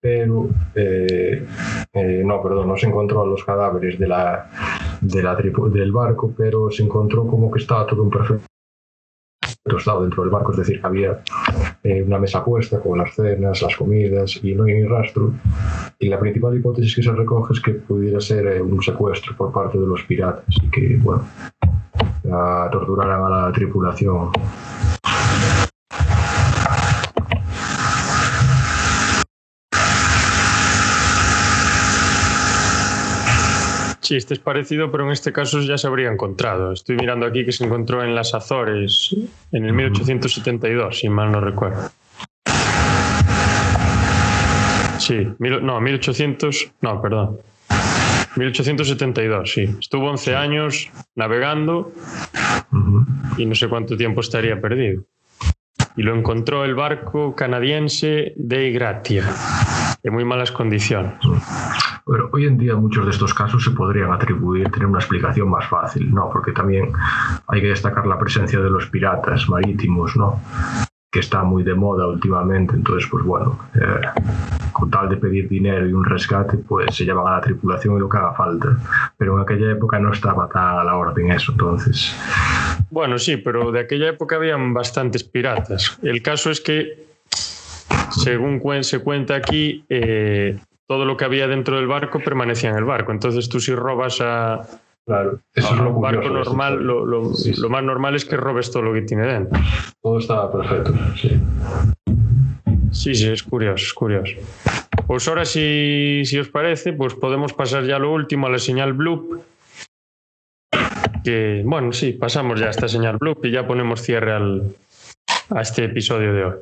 [SPEAKER 4] pero eh, eh, no, perdón, no se encontró a los cadáveres de la, de la del barco, pero se encontró como que estaba todo en perfecto estado dentro del barco, es decir, había eh, una mesa puesta con las cenas, las comidas y no hay ni rastro. Y la principal hipótesis que se recoge es que pudiera ser eh, un secuestro por parte de los piratas y que, bueno, torturaran a la tripulación.
[SPEAKER 1] Sí, este es parecido, pero en este caso ya se habría encontrado. Estoy mirando aquí que se encontró en las Azores en el 1872, si mal no recuerdo. Sí, mil- no, 1800, no, perdón. 1872, sí. Estuvo 11 años navegando y no sé cuánto tiempo estaría perdido. Y lo encontró el barco canadiense Dei Gratia, en muy malas condiciones.
[SPEAKER 4] Pero hoy en día muchos de estos casos se podrían atribuir, tener una explicación más fácil, ¿no? Porque también hay que destacar la presencia de los piratas marítimos, ¿no? Que está muy de moda últimamente. Entonces, pues bueno, eh, con tal de pedir dinero y un rescate, pues se llaman a la tripulación y lo que haga falta. Pero en aquella época no estaba tan a la orden eso, entonces.
[SPEAKER 1] Bueno, sí, pero de aquella época habían bastantes piratas. El caso es que, según se cuenta aquí, eh, todo lo que había dentro del barco permanecía en el barco. Entonces tú si robas a,
[SPEAKER 4] Claro, eso es
[SPEAKER 1] a
[SPEAKER 4] lo
[SPEAKER 1] un barco
[SPEAKER 4] curioso
[SPEAKER 1] normal, lo, lo-
[SPEAKER 4] Sí, sí.
[SPEAKER 1] lo más normal es que robes todo lo que tiene dentro.
[SPEAKER 4] Todo estaba perfecto, sí.
[SPEAKER 1] Sí, sí, es curioso, es curioso. Pues ahora, si, si os parece, pues podemos pasar ya lo último a la señal Bloop. Que, bueno, sí, pasamos ya a esta señal Bloop y ya ponemos cierre al, a este episodio de hoy.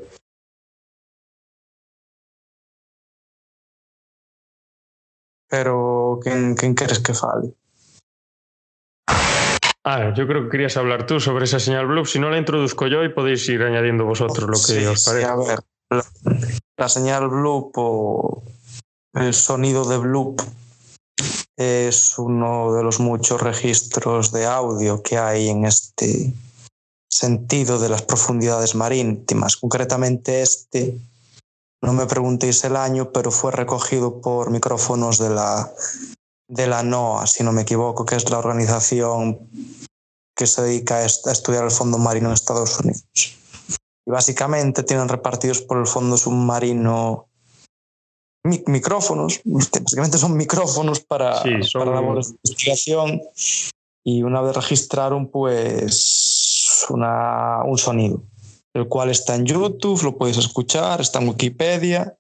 [SPEAKER 2] Pero, ¿quién, quién quieres que fale?
[SPEAKER 1] Ah, yo creo que querías hablar tú sobre esa señal Bloop. Si no, la introduzco yo y podéis ir añadiendo vosotros lo que
[SPEAKER 2] Sí,
[SPEAKER 1] os
[SPEAKER 2] sí,
[SPEAKER 1] parece.
[SPEAKER 2] a ver, la, la señal bloop o el sonido de bloop es uno de los muchos registros de audio que hay en este sentido de las profundidades marítimas. Concretamente este, no me preguntéis el año, pero fue recogido por micrófonos de la, de la NOAA, si no me equivoco, que es la organización que se dedica a est- a estudiar el fondo marino en Estados Unidos. Y básicamente tienen repartidos por el fondo submarino mi- micrófonos, que básicamente son micrófonos para,
[SPEAKER 1] Sí, son-
[SPEAKER 2] para labores de investigación y una vez registraron pues una, un sonido, el cual está en YouTube, lo podéis escuchar, está en Wikipedia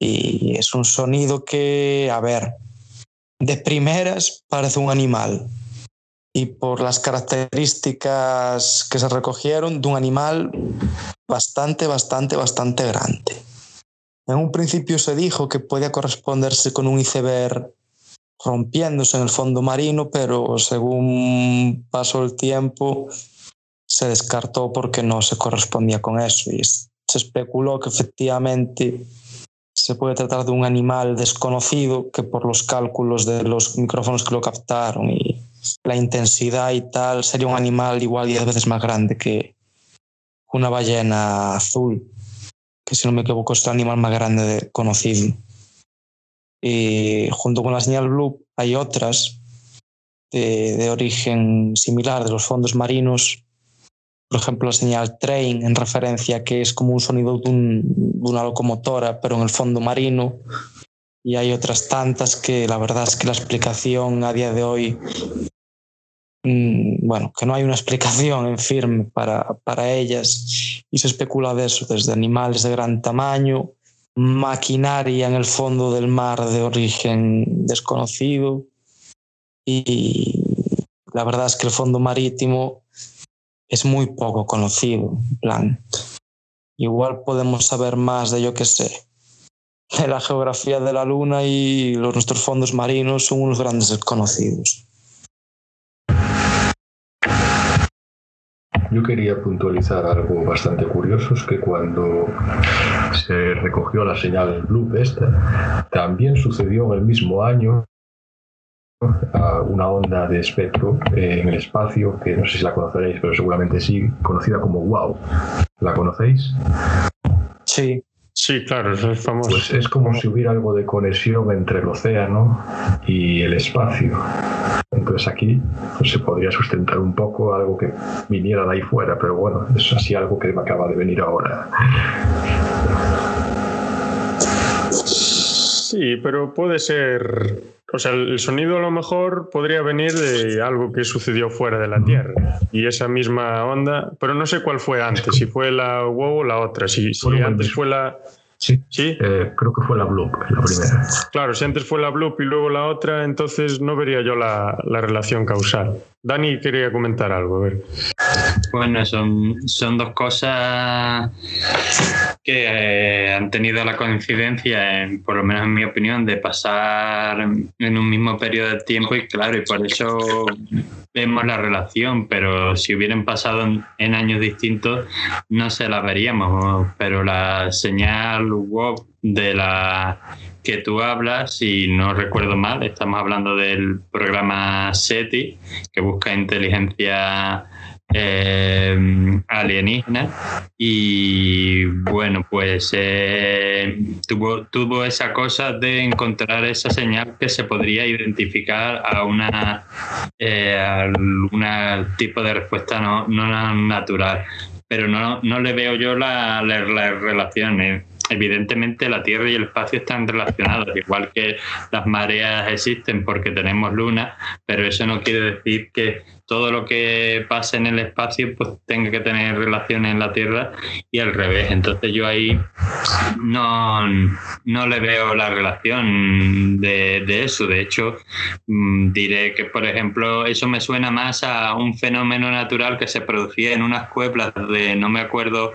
[SPEAKER 2] y es un sonido que, a ver, de primeras parece un animal y por las características que se recogieron de un animal bastante, bastante, bastante grande. En un principio se dijo que podía corresponderse con un iceberg rompiéndose en el fondo marino, pero según pasó el tiempo se descartó porque no se correspondía con eso y se especuló que efectivamente se puede tratar de un animal desconocido que por los cálculos de los micrófonos que lo captaron y la intensidad y tal sería un animal igual 10 veces más grande que una ballena azul, que si no me equivoco es el animal más grande de- conocido. Y junto con la señal blue hay otras de, origen similar de los fondos marinos. Por ejemplo, la señal train en referencia que es como un sonido de, de una locomotora, pero en el fondo marino. Y hay otras tantas que la verdad es que la explicación a día de hoy Mm, bueno, que no hay una explicación en firme para, para ellas y se especula de eso, desde animales de gran tamaño, maquinaria en el fondo del mar de origen desconocido y la verdad es que el fondo marítimo es muy poco conocido, plan. Igual podemos saber más de yo que sé, de la geografía de la Luna y los, nuestros fondos marinos son unos grandes desconocidos.
[SPEAKER 4] Yo quería puntualizar algo bastante curioso, es que cuando se recogió la señal Blue esta, también sucedió en el mismo año una onda de espectro en el espacio, que no sé si la conoceréis, pero seguramente sí, conocida como WOW. ¿La conocéis?
[SPEAKER 2] Sí.
[SPEAKER 1] Sí, claro, eso es famoso.
[SPEAKER 4] Pues es como si hubiera algo de conexión entre el océano y el espacio. Entonces aquí pues, se podría sustentar un poco algo que viniera de ahí fuera, pero bueno, es así algo que me acaba de venir ahora.
[SPEAKER 1] Sí, pero puede ser. O sea, el sonido a lo mejor podría venir de algo que sucedió fuera de la Tierra. Y esa misma onda, pero no sé cuál fue antes, si fue la WoW o la otra. Si, si antes fue la.
[SPEAKER 4] Sí, ¿Sí? Eh, creo que fue la Bloop, la primera.
[SPEAKER 1] Claro, si antes fue la Bloop y luego la otra, entonces no vería yo la, la relación causal. Dani quería comentar algo. A ver.
[SPEAKER 3] Bueno, son, son dos cosas que eh, han tenido la coincidencia, en, por lo menos en mi opinión, de pasar en un mismo periodo de tiempo y claro, y por eso vemos la relación, pero si hubieran pasado en, años distintos no se la veríamos, pero la señal web de la que tú hablas, si no recuerdo mal, estamos hablando del programa SETI, que busca inteligencia eh, alienígena. Y bueno pues eh, tuvo, tuvo esa cosa de encontrar esa señal que se podría identificar a una eh, tipo de respuesta no, no natural. Pero no, no le veo yo la, la, la relación evidentemente la Tierra y el espacio están relacionados, igual que las mareas existen porque tenemos luna, pero eso no quiere decir que todo lo que pase en el espacio pues tenga que tener relaciones en la Tierra y al revés. Entonces yo ahí no, no le veo la relación de, de eso. De hecho, mm, diré que, por ejemplo, eso me suena más a un fenómeno natural que se producía en unas cuevas de, no me acuerdo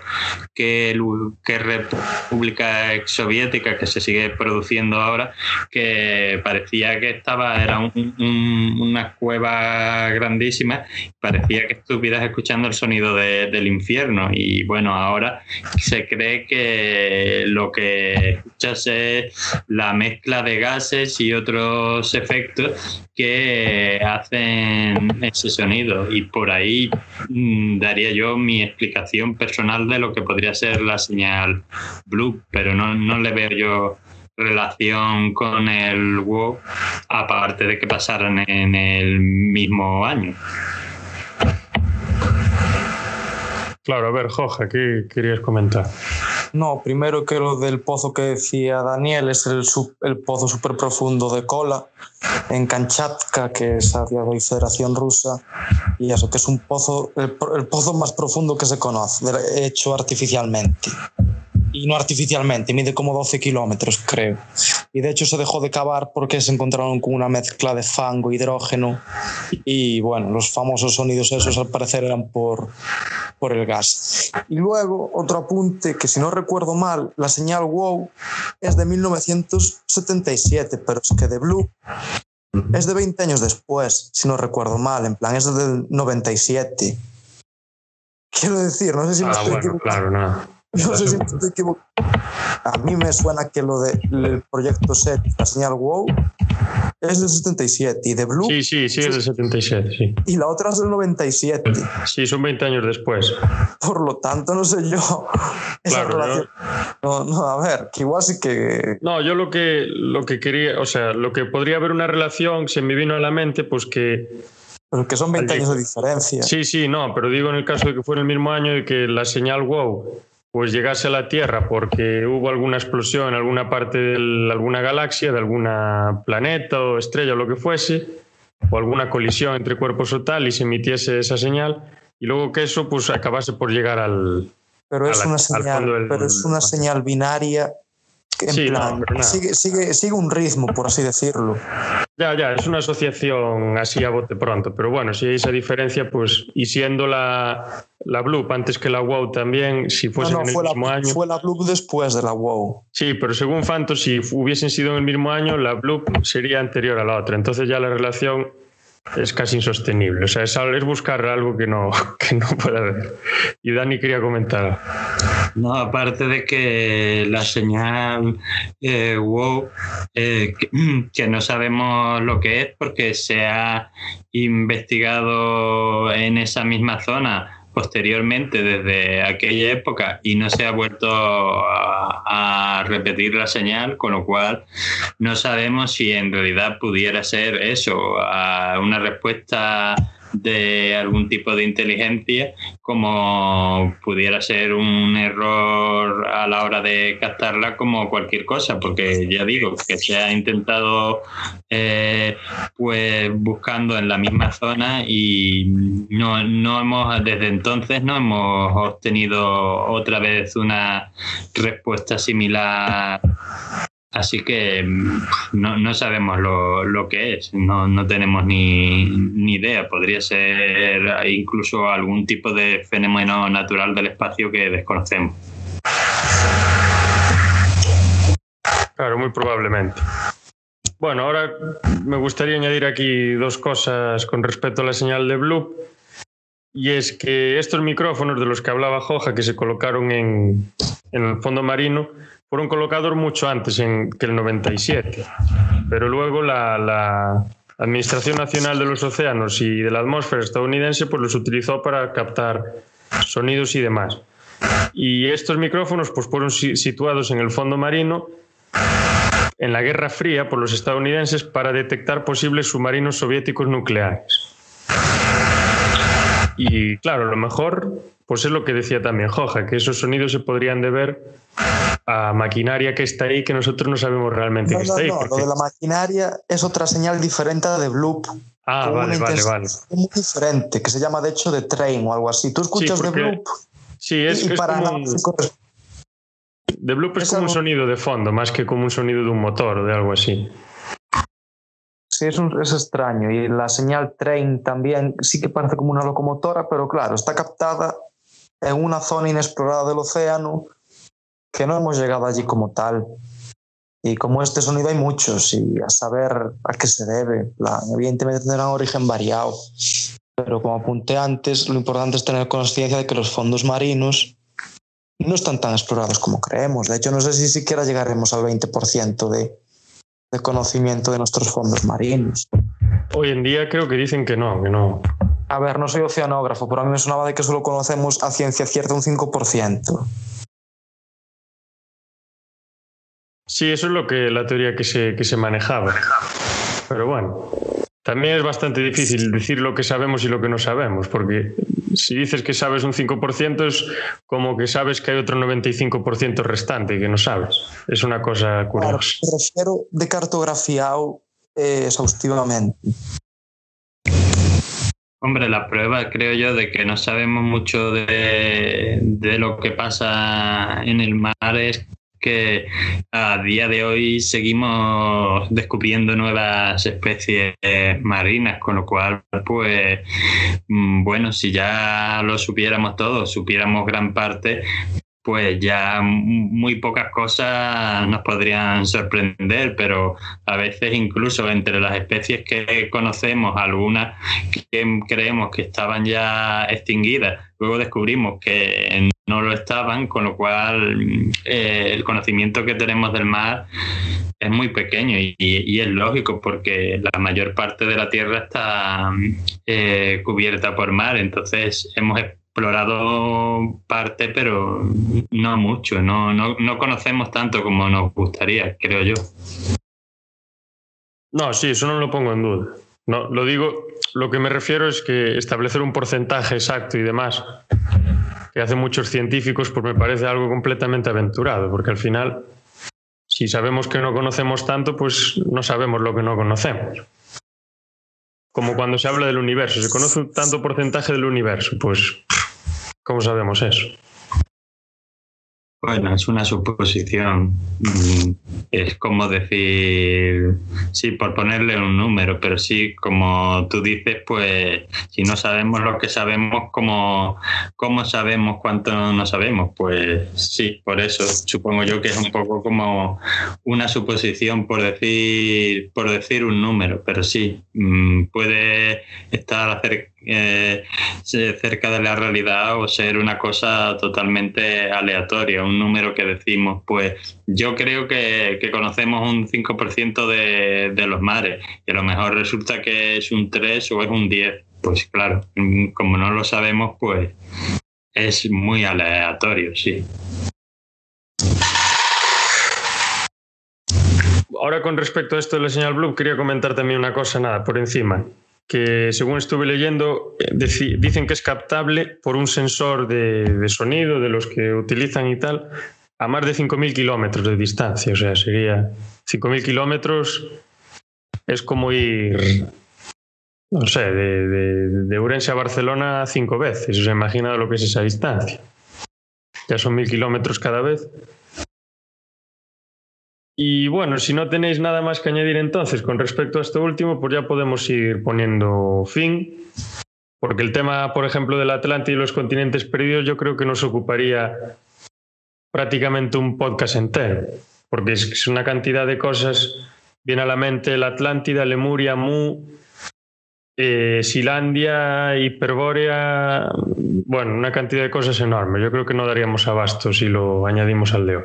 [SPEAKER 3] qué, qué república ex soviética que se sigue produciendo ahora, que parecía que estaba, era un, una cueva grandísima parecía que estuvieras escuchando el sonido del infierno. Y bueno, ahora se cree que lo que escuchas es la mezcla de gases y otros efectos que hacen ese sonido. Y por ahí mm, daría yo mi explicación personal de lo que podría ser la señal blue, pero no, no le veo yo relación con el WoW, aparte de que pasaran en el mismo año.
[SPEAKER 1] Claro, a ver, Jorge, ¿qué querías comentar?
[SPEAKER 2] No, primero que lo del pozo que decía Daniel es el, el pozo súper profundo de Kola en Kanchatka, que es a día de Federación Rusa, y eso, que es un pozo, el, el pozo más profundo que se conoce, hecho artificialmente y no artificialmente, mide como 12 kilómetros, creo. Y de hecho se dejó de cavar porque se encontraron con una mezcla de fango, hidrógeno y bueno, los famosos sonidos esos al parecer eran por, por el gas. Y luego otro apunte que si no recuerdo mal, la señal WOW es de 1977, pero es que de Blue es de 20 años después, si no recuerdo mal, en plan es del 97. Quiero decir, no sé si me
[SPEAKER 1] ah, bueno, claro, nada.
[SPEAKER 2] No sé si estoy equivocado. A mí me suena que lo del proyecto SET, la señal WOW, es del 77 y de Blue.
[SPEAKER 1] Sí, sí, sí, es del 77, sí.
[SPEAKER 2] Y la otra es del 97.
[SPEAKER 1] Sí, son 20 años después.
[SPEAKER 2] Por lo tanto, no sé yo. Esa
[SPEAKER 1] Claro,
[SPEAKER 2] relación- no, no, a ver, que igual sí que.
[SPEAKER 1] No, yo lo que, lo que quería, o sea, lo que podría haber una relación, se me vino a la mente, pues que
[SPEAKER 2] Pero que son 20
[SPEAKER 1] Al-
[SPEAKER 2] años de diferencia.
[SPEAKER 1] Sí, sí, no, pero digo en el caso de que fuera el mismo año y que la señal WOW pues llegase a la Tierra porque hubo alguna explosión en alguna parte de alguna galaxia, de alguna planeta o estrella o lo que fuese, o alguna colisión entre cuerpos o tal y se emitiese esa señal y luego que eso pues acabase por llegar al...
[SPEAKER 2] Pero es
[SPEAKER 1] la-
[SPEAKER 2] una
[SPEAKER 1] al
[SPEAKER 2] señal, pero es una señal binaria en
[SPEAKER 1] Sí, no,
[SPEAKER 2] plan,
[SPEAKER 1] pero nada.
[SPEAKER 2] sigue, sigue, sigue un ritmo, por así decirlo.
[SPEAKER 1] Ya, ya, es una asociación así a bote pronto, pero bueno, si hay esa diferencia, pues, y siendo la, la Bloop antes que la WOW también, si
[SPEAKER 2] No,
[SPEAKER 1] fuesen
[SPEAKER 2] no,
[SPEAKER 1] en el
[SPEAKER 2] fue,
[SPEAKER 1] mismo
[SPEAKER 2] la,
[SPEAKER 1] año...
[SPEAKER 2] fue la Blue después de la WoW.
[SPEAKER 1] Sí, pero según Fanto, si hubiesen sido en el mismo año, la Blue sería anterior a la otra. Entonces ya la relación es casi insostenible. O sea, es, es buscar algo que no, que no pueda haber. Y Dani quería comentar.
[SPEAKER 3] No, aparte de que la señal eh, WOW, eh, que no sabemos lo que es porque se ha investigado en esa misma zona posteriormente desde aquella época y no se ha vuelto a, repetir la señal, con lo cual no sabemos si en realidad pudiera ser eso, una respuesta de algún tipo de inteligencia como pudiera ser un error a la hora de captarla como cualquier cosa, porque ya digo que se ha intentado eh, pues buscando en la misma zona y no, no hemos desde entonces no hemos obtenido otra vez una respuesta similar Así que mm, no, no sabemos lo, lo que es, no, no tenemos ni, ni idea. Podría ser incluso algún tipo de fenómeno natural del espacio que desconocemos.
[SPEAKER 1] Claro, muy probablemente. Bueno, ahora me gustaría añadir aquí dos cosas con respecto a la señal de Blue. Y es que estos micrófonos de los que hablaba Joja, que se colocaron en, en el fondo marino, fueron colocados mucho antes en, que el 97. Pero luego la, la Administración Nacional de los Océanos y de la Atmósfera estadounidense pues los utilizó para captar sonidos y demás. Y estos micrófonos pues fueron si- situados en el fondo marino en la Guerra Fría por los estadounidenses para detectar posibles submarinos soviéticos nucleares. Y claro, lo mejor pues es lo que decía también Joja, que esos sonidos se podrían deber a maquinaria que está ahí que nosotros no sabemos realmente
[SPEAKER 2] No,
[SPEAKER 1] que
[SPEAKER 2] no,
[SPEAKER 1] está ahí.
[SPEAKER 2] no,
[SPEAKER 1] porque-
[SPEAKER 2] lo de la maquinaria es otra señal diferente a de Bloop.
[SPEAKER 1] Ah, vale, vale, vale.
[SPEAKER 2] muy diferente, que se llama de hecho de train o algo así. Tú escuchas
[SPEAKER 1] porque-
[SPEAKER 2] de Bloop
[SPEAKER 1] Sí, es,
[SPEAKER 2] y
[SPEAKER 1] es
[SPEAKER 2] para
[SPEAKER 1] como un, de Bloop es
[SPEAKER 2] es
[SPEAKER 1] como un sonido de fondo, más que como un sonido de un motor o de algo así.
[SPEAKER 2] Sí, es, un- es extraño. Y la señal train también sí que parece como una locomotora, pero claro, está captada en una zona inexplorada del océano que no hemos llegado allí como tal. Y como este sonido hay muchos y a saber a qué se debe. Plan, evidentemente tendrán origen variado. Pero como apunté antes, lo importante es tener conciencia de que los fondos marinos no están tan explorados como creemos. De hecho, no sé si siquiera llegaremos al 20% de, de conocimiento de nuestros fondos marinos.
[SPEAKER 1] Hoy en día creo que dicen que no, que no.
[SPEAKER 2] A ver, no soy oceanógrafo, pero a mí me sonaba de que solo conocemos a ciencia cierta un 5%.
[SPEAKER 1] Sí, eso es lo que la teoría que se, que se manejaba. Pero bueno, también es bastante difícil decir lo que sabemos y lo que no sabemos, porque si dices que sabes un 5% es como que sabes que hay otro 95% restante que no sabes. Es una cosa
[SPEAKER 2] Claro,
[SPEAKER 1] curiosa.
[SPEAKER 2] me refiero de cartografiado eh, exhaustivamente.
[SPEAKER 3] Hombre, la prueba creo yo de que no sabemos mucho de, de lo que pasa en el mar es que a día de hoy seguimos descubriendo nuevas especies marinas, con lo cual, pues, mm, bueno, si ya lo supiéramos todo, supiéramos gran parte, pues ya muy pocas cosas nos podrían sorprender, pero a veces incluso entre las especies que conocemos, algunas que creemos que estaban ya extinguidas, luego descubrimos que no lo estaban, con lo cual eh, el conocimiento que tenemos del mar es muy pequeño y, es lógico porque la mayor parte de la Tierra está eh, cubierta por mar, entonces hemos explorado parte, pero no mucho, no, no, no conocemos tanto como nos gustaría, creo yo.
[SPEAKER 1] No, sí, eso no lo pongo en duda. No, lo digo, lo que me refiero es que establecer un porcentaje exacto y demás que hacen muchos científicos, pues me parece algo completamente aventurado, porque al final, si sabemos que no conocemos tanto, pues no sabemos lo que no conocemos. Como cuando se habla del universo, se conoce un tanto porcentaje del universo, pues ¿cómo sabemos eso?
[SPEAKER 3] Bueno, es una suposición. Mm, es como decir, sí, por ponerle un número, pero sí, como tú dices, pues si no sabemos lo que sabemos, ¿cómo, cómo sabemos cuánto no sabemos? Pues sí, por eso supongo yo que es un poco como una suposición por decir, por decir un número, pero sí, mm, puede estar acerca eh, cerca de la realidad o ser una cosa totalmente aleatoria, un número que decimos, pues yo creo que, conocemos un 5% de, de, los mares y a lo mejor resulta que es un 3 o es un 10. Pues claro, como no lo sabemos, pues es muy aleatorio, sí.
[SPEAKER 1] Ahora con respecto a esto de la señal Blue, quería comentar también una cosa, nada, por encima que según estuve leyendo, eh, dicen que es captable por un sensor de, sonido de los que utilizan y tal, a más de 5.000 kilómetros de distancia. O sea, sería 5.000 kilómetros es como ir, no sé, de, de, de Urense a Barcelona cinco veces. O sea, imagina lo que es esa distancia. Ya son mil kilómetros cada vez. Y bueno, si no tenéis nada más que añadir entonces con respecto a esto último, pues ya podemos ir poniendo fin, porque el tema, por ejemplo, del Atlántico y los continentes perdidos, yo creo que nos ocuparía prácticamente un podcast entero, porque es una cantidad de cosas, viene a la mente la Atlántida, Lemuria, Mu, eh, Silandia, Hiperbórea, bueno, una cantidad de cosas enormes. Yo creo que no daríamos abasto si lo añadimos al hoy.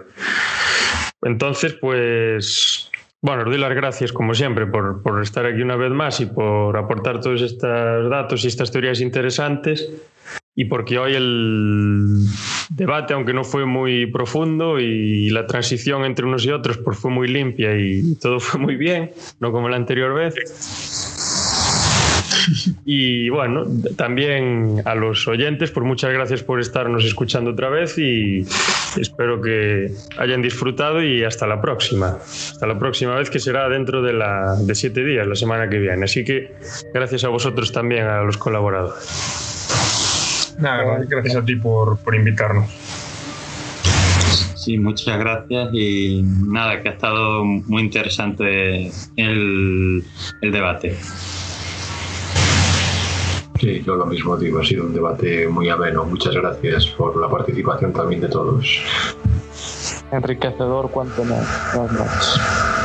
[SPEAKER 1] Entonces, pues, bueno, os doy las gracias, como siempre, por, por estar aquí una vez más y por aportar todos estos datos y estas teorías interesantes y porque hoy el debate, aunque no fue muy profundo y la transición entre unos y otros pues fue muy limpia y todo fue muy bien, no como la anterior vez. Y bueno, también a los oyentes, por pues muchas gracias por estarnos escuchando otra vez y espero que hayan disfrutado y hasta la próxima. Hasta la próxima vez que será dentro de, la, de siete días, la semana que viene. Así que gracias a vosotros también, a los colaboradores.
[SPEAKER 5] Nada, gracias a ti por, por invitarnos.
[SPEAKER 3] Sí, muchas gracias y nada, que ha estado muy interesante el, el debate.
[SPEAKER 4] Sí, yo lo mismo digo, ha sido un debate muy ameno. Muchas gracias por la participación también de todos.
[SPEAKER 2] Enriquecedor cuanto más.